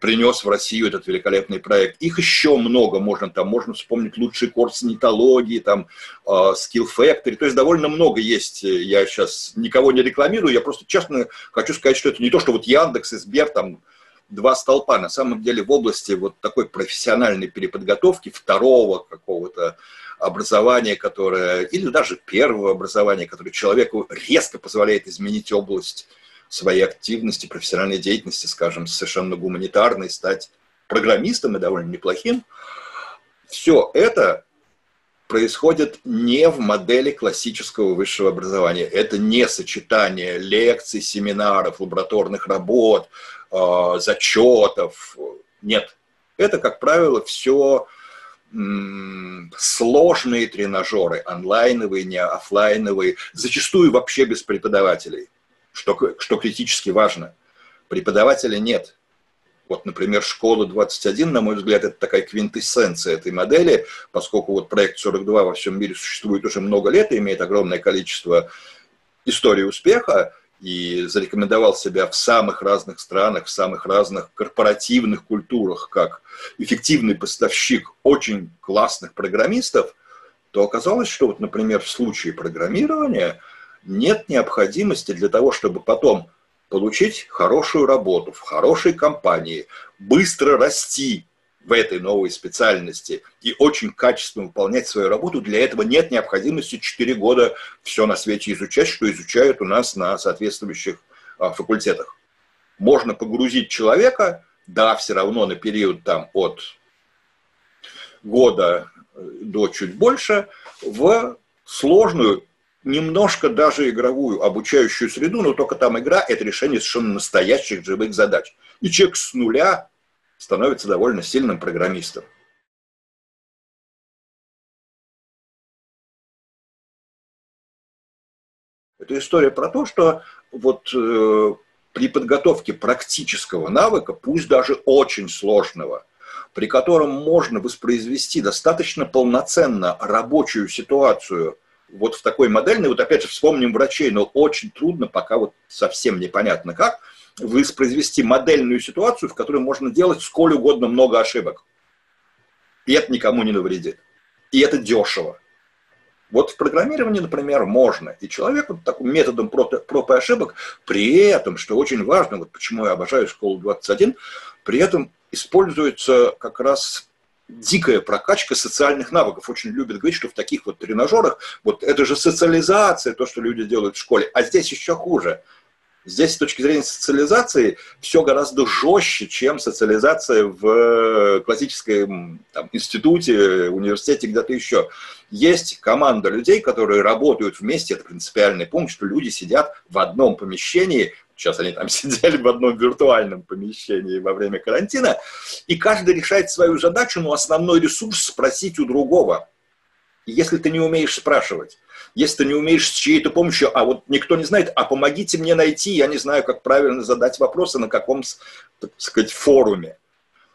принес в Россию этот великолепный проект. Их еще много можно, там можно вспомнить лучший курс нетологии, там uh, Skill Factory, то есть довольно много есть. Я сейчас никого не рекламирую, я просто честно хочу сказать, что это не то, что вот Яндекс и Сбер там два столпа. На самом деле в области вот такой профессиональной переподготовки, второго какого-то образования, которое, или даже первого образования, которое человеку резко позволяет изменить область своей активности, профессиональной деятельности, скажем, совершенно гуманитарной, стать программистом и довольно неплохим. Все это происходит не в модели классического высшего образования. Это не сочетание лекций, семинаров, лабораторных работ, э, зачетов. Нет. Это, как правило, все сложные тренажеры, онлайновые, не офлайновые, зачастую вообще без преподавателей, что, что критически важно. Преподавателя нет. Вот, например, школа 21, на мой взгляд, это такая квинтэссенция этой модели, поскольку вот проект 42 во всем мире существует уже много лет и имеет огромное количество историй успеха, и зарекомендовал себя в самых разных странах, в самых разных корпоративных культурах, как эффективный поставщик очень классных программистов, то оказалось, что вот, например, в случае программирования нет необходимости для того, чтобы потом получить хорошую работу в хорошей компании, быстро расти в этой новой специальности и очень качественно выполнять свою работу, для этого нет необходимости 4 года все на свете изучать, что изучают у нас на соответствующих а, факультетах. Можно погрузить человека, да, все равно на период там от года э, до чуть больше, в сложную немножко даже игровую обучающую среду, но только там игра – это решение совершенно настоящих живых задач. И человек с нуля становится довольно сильным программистом. Это история про то, что вот э, при подготовке практического навыка, пусть даже очень сложного, при котором можно воспроизвести достаточно полноценно рабочую ситуацию – вот в такой модельной, вот опять же вспомним врачей, но очень трудно, пока вот совсем непонятно как, воспроизвести модельную ситуацию, в которой можно делать сколь угодно много ошибок. И это никому не навредит. И это дешево. Вот в программировании, например, можно. И человек вот таким методом проб и ошибок, при этом, что очень важно, вот почему я обожаю школу 21, при этом используется как раз дикая прокачка социальных навыков. Очень любят говорить, что в таких вот тренажерах, вот это же социализация, то, что люди делают в школе. А здесь еще хуже. Здесь с точки зрения социализации все гораздо жестче, чем социализация в классическом там, институте, университете, где-то еще. Есть команда людей, которые работают вместе, это принципиальный пункт, что люди сидят в одном помещении, сейчас они там сидели в одном виртуальном помещении во время карантина, и каждый решает свою задачу, но основной ресурс спросить у другого. если ты не умеешь спрашивать, если ты не умеешь с чьей-то помощью, а вот никто не знает, а помогите мне найти, я не знаю, как правильно задать вопросы, на каком, так сказать, форуме.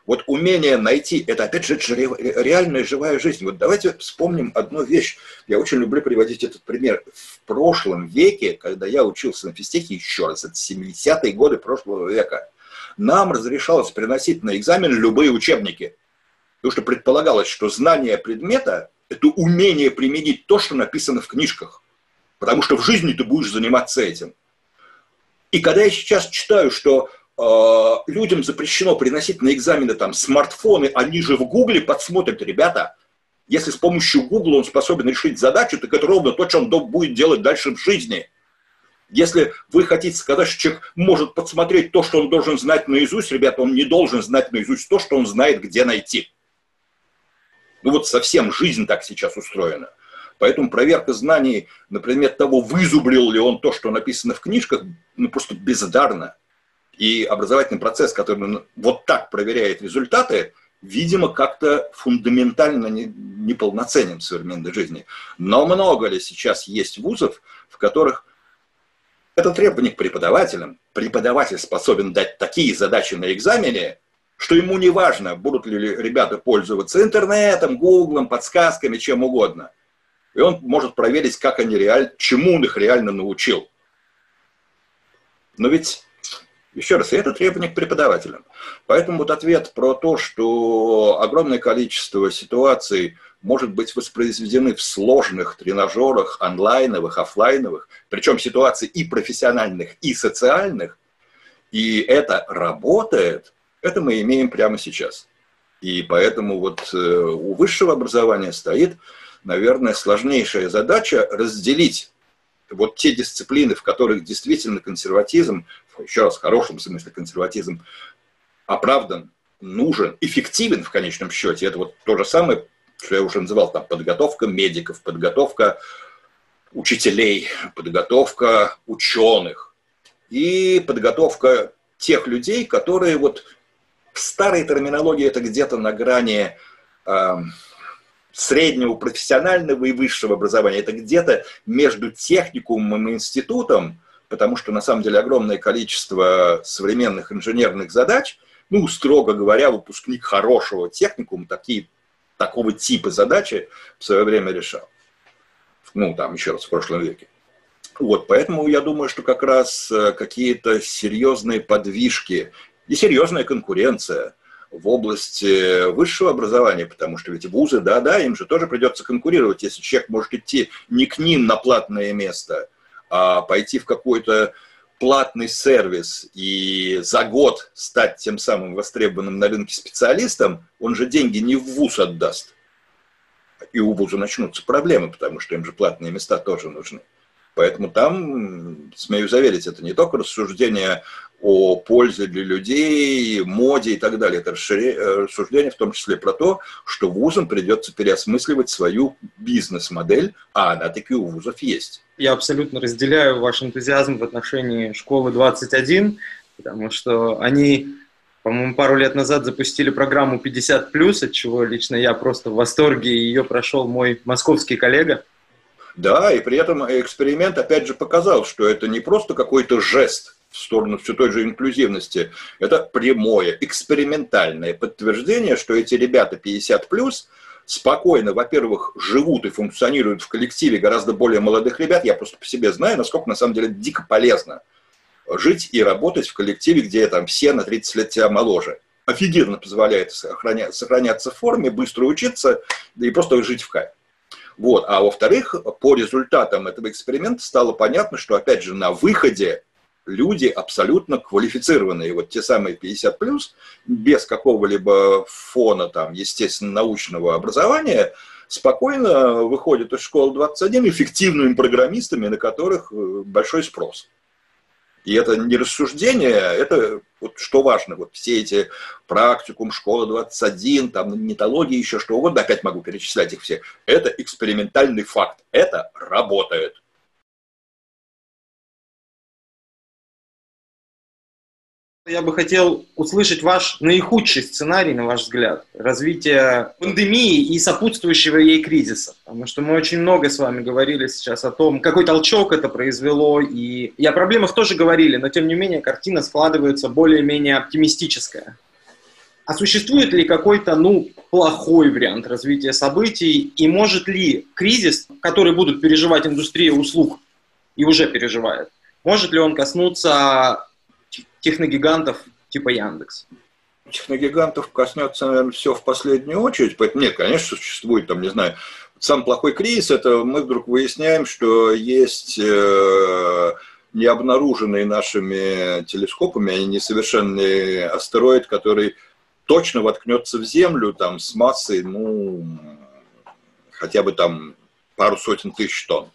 Вот умение найти, это опять же реальная живая жизнь. Вот давайте вспомним одну вещь. Я очень люблю приводить этот пример. В прошлом веке, когда я учился на физтехе, еще раз, это 70-е годы прошлого века, нам разрешалось приносить на экзамен любые учебники. Потому что предполагалось, что знание предмета это умение применить то, что написано в книжках. Потому что в жизни ты будешь заниматься этим. И когда я сейчас читаю, что людям запрещено приносить на экзамены там смартфоны, они же в Гугле подсмотрят, ребята, если с помощью Гугла он способен решить задачу, так это ровно то, что он будет делать дальше в жизни. Если вы хотите сказать, что человек может подсмотреть то, что он должен знать наизусть, ребята, он не должен знать наизусть то, что он знает, где найти. Ну вот совсем жизнь так сейчас устроена. Поэтому проверка знаний на предмет того, вызубрил ли он то, что написано в книжках, ну просто бездарно. И образовательный процесс, который вот так проверяет результаты, видимо, как-то фундаментально неполноценен в современной жизни. Но много ли сейчас есть вузов, в которых это требование к преподавателям. Преподаватель способен дать такие задачи на экзамене, что ему не важно, будут ли ребята пользоваться интернетом, гуглом, подсказками, чем угодно. И он может проверить, как они реально, чему он их реально научил. Но ведь, еще раз, это требование к преподавателям. Поэтому вот ответ про то, что огромное количество ситуаций может быть воспроизведены в сложных тренажерах, онлайновых, офлайновых, причем ситуации и профессиональных, и социальных, и это работает, это мы имеем прямо сейчас. И поэтому вот э, у высшего образования стоит, наверное, сложнейшая задача разделить вот те дисциплины, в которых действительно консерватизм, еще раз в хорошем смысле консерватизм, оправдан, нужен, эффективен в конечном счете. Это вот то же самое, что я уже называл, там, подготовка медиков, подготовка учителей, подготовка ученых и подготовка тех людей, которые вот в старой терминологии это где-то на грани э, среднего профессионального и высшего образования. Это где-то между техникумом и институтом, потому что на самом деле огромное количество современных инженерных задач, ну, строго говоря, выпускник хорошего техникума такие, такого типа задачи в свое время решал. Ну, там, еще раз, в прошлом веке. Вот, поэтому я думаю, что как раз э, какие-то серьезные подвижки и серьезная конкуренция в области высшего образования, потому что ведь вузы, да-да, им же тоже придется конкурировать, если человек может идти не к ним на платное место, а пойти в какой-то платный сервис и за год стать тем самым востребованным на рынке специалистом, он же деньги не в вуз отдаст. И у вуза начнутся проблемы, потому что им же платные места тоже нужны. Поэтому там, смею заверить, это не только рассуждение о пользе для людей, моде и так далее. Это э, рассуждение в том числе про то, что вузам придется переосмысливать свою бизнес-модель, а она таки у вузов есть. Я абсолютно разделяю ваш энтузиазм в отношении школы 21, потому что они, по-моему, пару лет назад запустили программу 50+, от чего лично я просто в восторге, и ее прошел мой московский коллега. Да, и при этом эксперимент опять же показал, что это не просто какой-то жест, в сторону все той же инклюзивности, это прямое, экспериментальное подтверждение, что эти ребята 50 плюс спокойно, во-первых, живут и функционируют в коллективе гораздо более молодых ребят. Я просто по себе знаю, насколько на самом деле дико полезно жить и работать в коллективе, где там все на 30 лет тебя моложе. Офигенно позволяет сохранять, сохраняться в форме, быстро учиться, да и просто жить в кайф. Вот. А во-вторых, по результатам этого эксперимента стало понятно, что, опять же, на выходе люди абсолютно квалифицированные, вот те самые 50 плюс, без какого-либо фона там, естественно, научного образования, спокойно выходят из школы 21 эффективными программистами, на которых э, большой спрос. И это не рассуждение, это вот что важно, вот все эти практикум, школа 21, там нетология, еще что угодно, опять могу перечислять их все, это экспериментальный факт, это работает. Я бы хотел услышать ваш наихудший сценарий, на ваш взгляд, развития пандемии и сопутствующего ей кризиса. Потому что мы очень много с вами говорили сейчас о том, какой толчок это произвело, и, и о проблемах тоже говорили, но тем не менее картина складывается более-менее оптимистическая. А существует ли какой-то, ну, плохой вариант развития событий, и может ли кризис, который будут переживать индустрия услуг, и уже переживает, может ли он коснуться техногигантов типа Яндекс? Техногигантов коснется, наверное, все в последнюю очередь. Поэтому, нет, конечно, существует, там, не знаю, сам плохой кризис, это мы вдруг выясняем, что есть э, необнаруженный нашими телескопами, а несовершенный астероид, который точно воткнется в Землю там, с массой, ну, хотя бы там пару сотен тысяч тонн.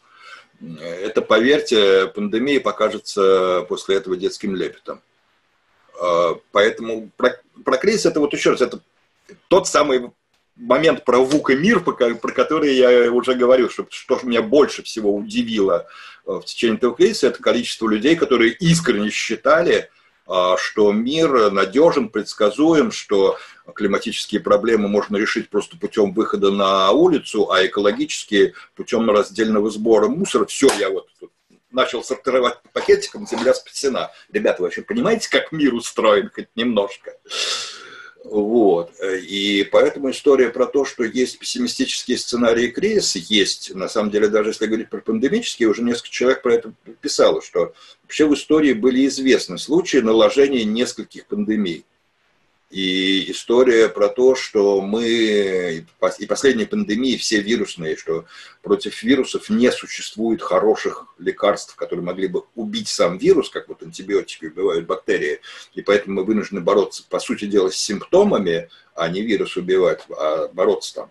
Это, поверьте, пандемия покажется после этого детским лепетом. А, поэтому про, про кризис это вот еще раз, это тот самый момент про ВУК и мир, про который я уже говорил, что, что меня больше всего удивило а, в течение этого кризиса, это количество людей, которые искренне считали, а, что мир надежен, предсказуем, что климатические проблемы можно решить просто путем выхода на улицу, а экологические путем раздельного сбора мусора. Все, я вот тут начал сортировать по пакетикам, земля спасена. Ребята, вы вообще понимаете, как мир устроен хоть немножко? Вот. И поэтому история про то, что есть пессимистические сценарии кризиса, есть. На самом деле, даже если говорить про пандемические, уже несколько человек про это писало, что вообще в истории были известны случаи наложения нескольких пандемий. И история про то, что мы, и последние пандемии, все вирусные, что против вирусов не существует хороших лекарств, которые могли бы убить сам вирус, как вот антибиотики убивают бактерии. И поэтому мы вынуждены бороться, по сути дела, с симптомами, а не вирус убивать, а бороться там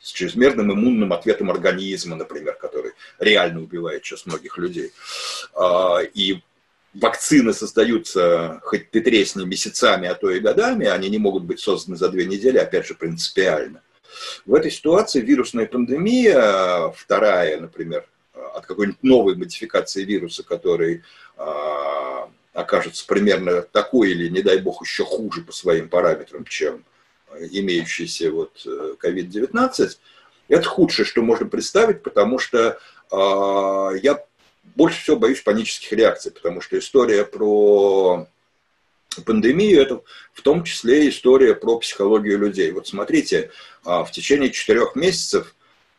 с чрезмерным иммунным ответом организма, например, который реально убивает сейчас многих людей. А, и вакцины создаются хоть ты тресни месяцами, а то и годами, они не могут быть созданы за две недели, опять же, принципиально. В этой ситуации вирусная пандемия, вторая, например, от какой-нибудь новой модификации вируса, который а, окажется примерно такой или, не дай бог, еще хуже по своим параметрам, чем имеющийся вот COVID-19, э, это худшее, что можно представить, потому что э, я больше всего боюсь панических реакций, потому что история про пандемию – это в том числе история про психологию людей. Вот смотрите, а, в течение четырех месяцев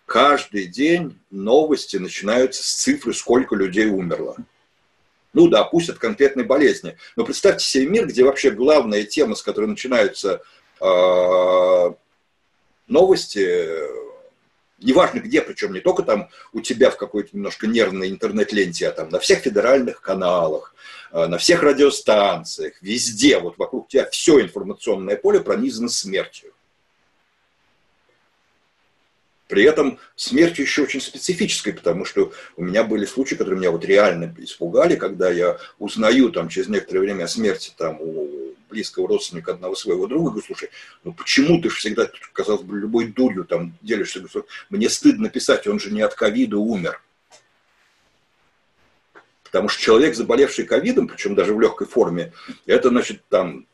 каждый день новости начинаются с цифры, сколько людей умерло. Ну да, пусть от конкретной болезни. Но представьте себе мир, где вообще главная тема, с которой начинаются э, новости, неважно где, причем не только там у тебя в какой-то немножко нервной интернет-ленте, а там на всех федеральных каналах, э, на всех радиостанциях, везде, вот вокруг тебя все информационное поле пронизано смертью. При этом смерть еще очень специфической, потому что у меня были случаи, которые меня вот реально испугали, когда я узнаю там через некоторое время о смерти там у близкого родственника одного своего друга, говорю, слушай, ну почему ты же всегда, казалось бы, любой дурью там делишься, мне стыдно писать, он же не от ковида умер. Потому что человек, заболевший ковидом, причем даже в легкой форме, это, значит, там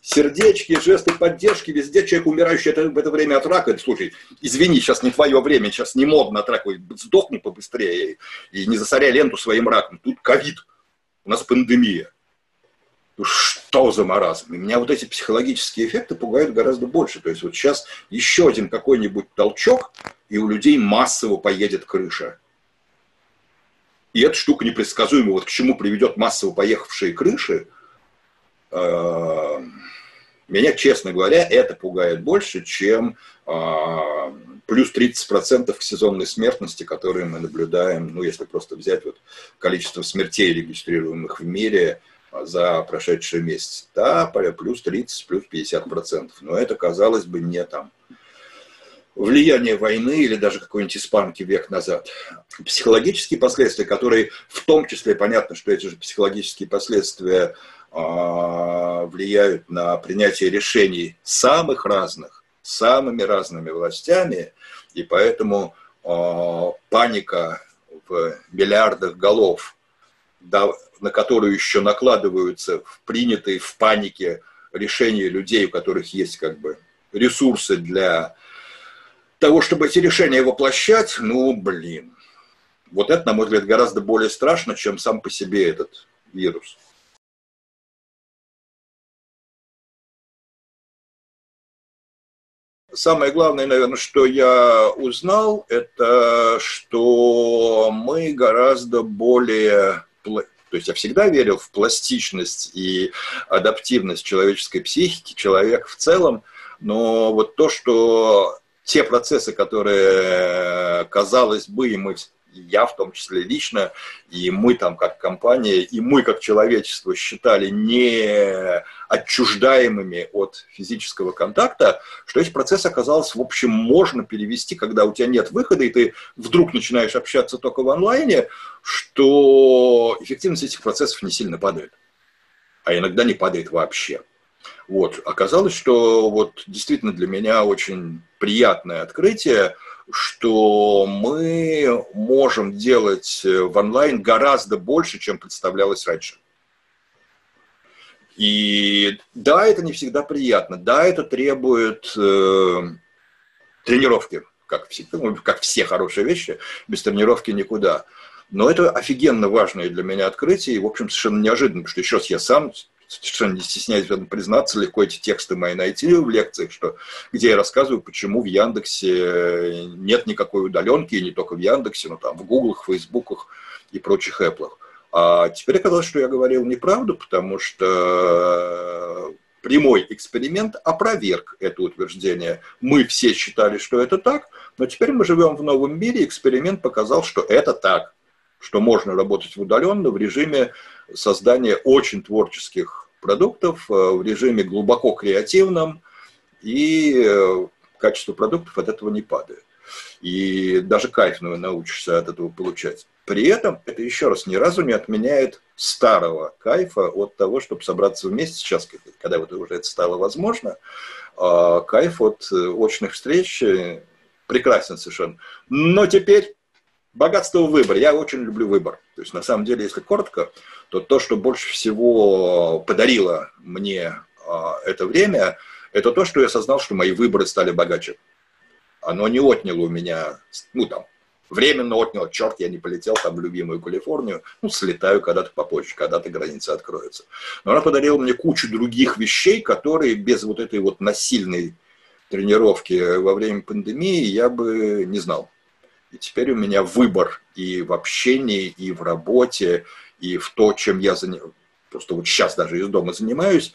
сердечки, жесты поддержки, везде человек умирающий это, в это время от рака. Слушай, извини, сейчас не твое время, сейчас не модно от рака, сдохни побыстрее и не засоряй ленту своим раком. Тут ковид, у нас пандемия. Что за маразм? И меня вот эти психологические эффекты пугают гораздо больше. То есть вот сейчас еще один какой-нибудь толчок, и у людей массово поедет крыша. И эта штука непредсказуема. Вот к чему приведет массово поехавшие крыши, э, меня, честно говоря, это пугает больше, чем э, плюс 30% к сезонной смертности, которые мы наблюдаем, ну, если просто взять вот количество смертей, регистрируемых в мире за прошедший месяц. Да, плюс 30, плюс 50%. Но это, казалось бы, не там влияние войны или даже какой-нибудь испанки век назад. Психологические последствия, которые в том числе, понятно, что эти же психологические последствия а, влияют на принятие решений самых разных, самыми разными властями, и поэтому э, паника в миллиардах голов, на которую еще накладываются принятые в панике решения людей, у которых есть как бы ресурсы для того, чтобы эти решения воплощать, ну, блин. Вот это, на мой взгляд, гораздо более страшно, чем сам по себе этот вирус. самое главное, наверное, что я узнал, это что мы гораздо более то есть я всегда верил в пластичность и адаптивность человеческой психики, человека в целом, но вот то, что те процессы, которые, казалось бы, и я в том числе лично, и мы там как компания, и мы как человечество считали не отчуждаемыми от физического контакта, что эти процессы оказалось, в общем, можно перевести, когда у тебя нет выхода, и ты вдруг начинаешь общаться только в онлайне, что эффективность этих процессов не сильно падает. А иногда не падает вообще. Вот. Оказалось, что вот действительно для меня очень приятное открытие, что мы можем делать э, в онлайн гораздо больше, чем представлялось раньше. И да, это не всегда приятно, да, это требует э, тренировки, как все, ну, как все хорошие вещи, без тренировки никуда. Но это офигенно важное для меня открытие, и, в общем, совершенно неожиданно, потому что еще раз я сам совершенно не стесняюсь этом признаться, легко эти тексты мои найти в лекциях, что, где я рассказываю, почему в Яндексе нет никакой удаленки, и не только в Яндексе, но там в Гуглах, Фейсбуках и прочих Эпплах. А теперь оказалось, что я говорил неправду, потому что прямой эксперимент опроверг это утверждение. Мы все считали, что это так, но теперь мы живем в новом мире, эксперимент показал, что это так что можно работать удаленно в режиме создания очень творческих продуктов, э, в режиме глубоко креативном, и э, качество продуктов от этого не падает. И даже кайф научишься от этого получать. При этом это еще раз ни разу не отменяет старого кайфа от того, чтобы собраться вместе сейчас, когда вот уже это стало возможно. А кайф от э, очных встреч прекрасен совершенно. Но теперь Богатство выбора. Я очень люблю выбор. То есть, на самом деле, если коротко, то то, что больше всего подарило мне а, это время, это то, что я осознал, что мои выборы стали богаче. Оно не отняло у меня, ну там, временно отняло, черт, я не полетел там в любимую Калифорнию, ну, слетаю когда-то попозже, когда-то границы откроются. Но она подарила мне кучу других вещей, которые без вот этой вот насильной тренировки во время пандемии я бы не знал. И теперь у меня выбор и в общении, и в работе, и в то, чем я занимаюсь. Просто вот сейчас даже из дома занимаюсь,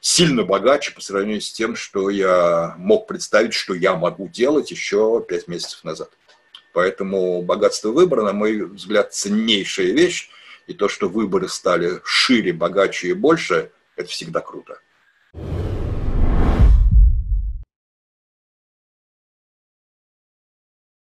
сильно богаче по сравнению с тем, что я мог представить, что я могу делать еще пять месяцев назад. Поэтому богатство выбора, на мой взгляд, ценнейшая вещь. И то, что выборы стали шире, богаче и больше, это всегда круто.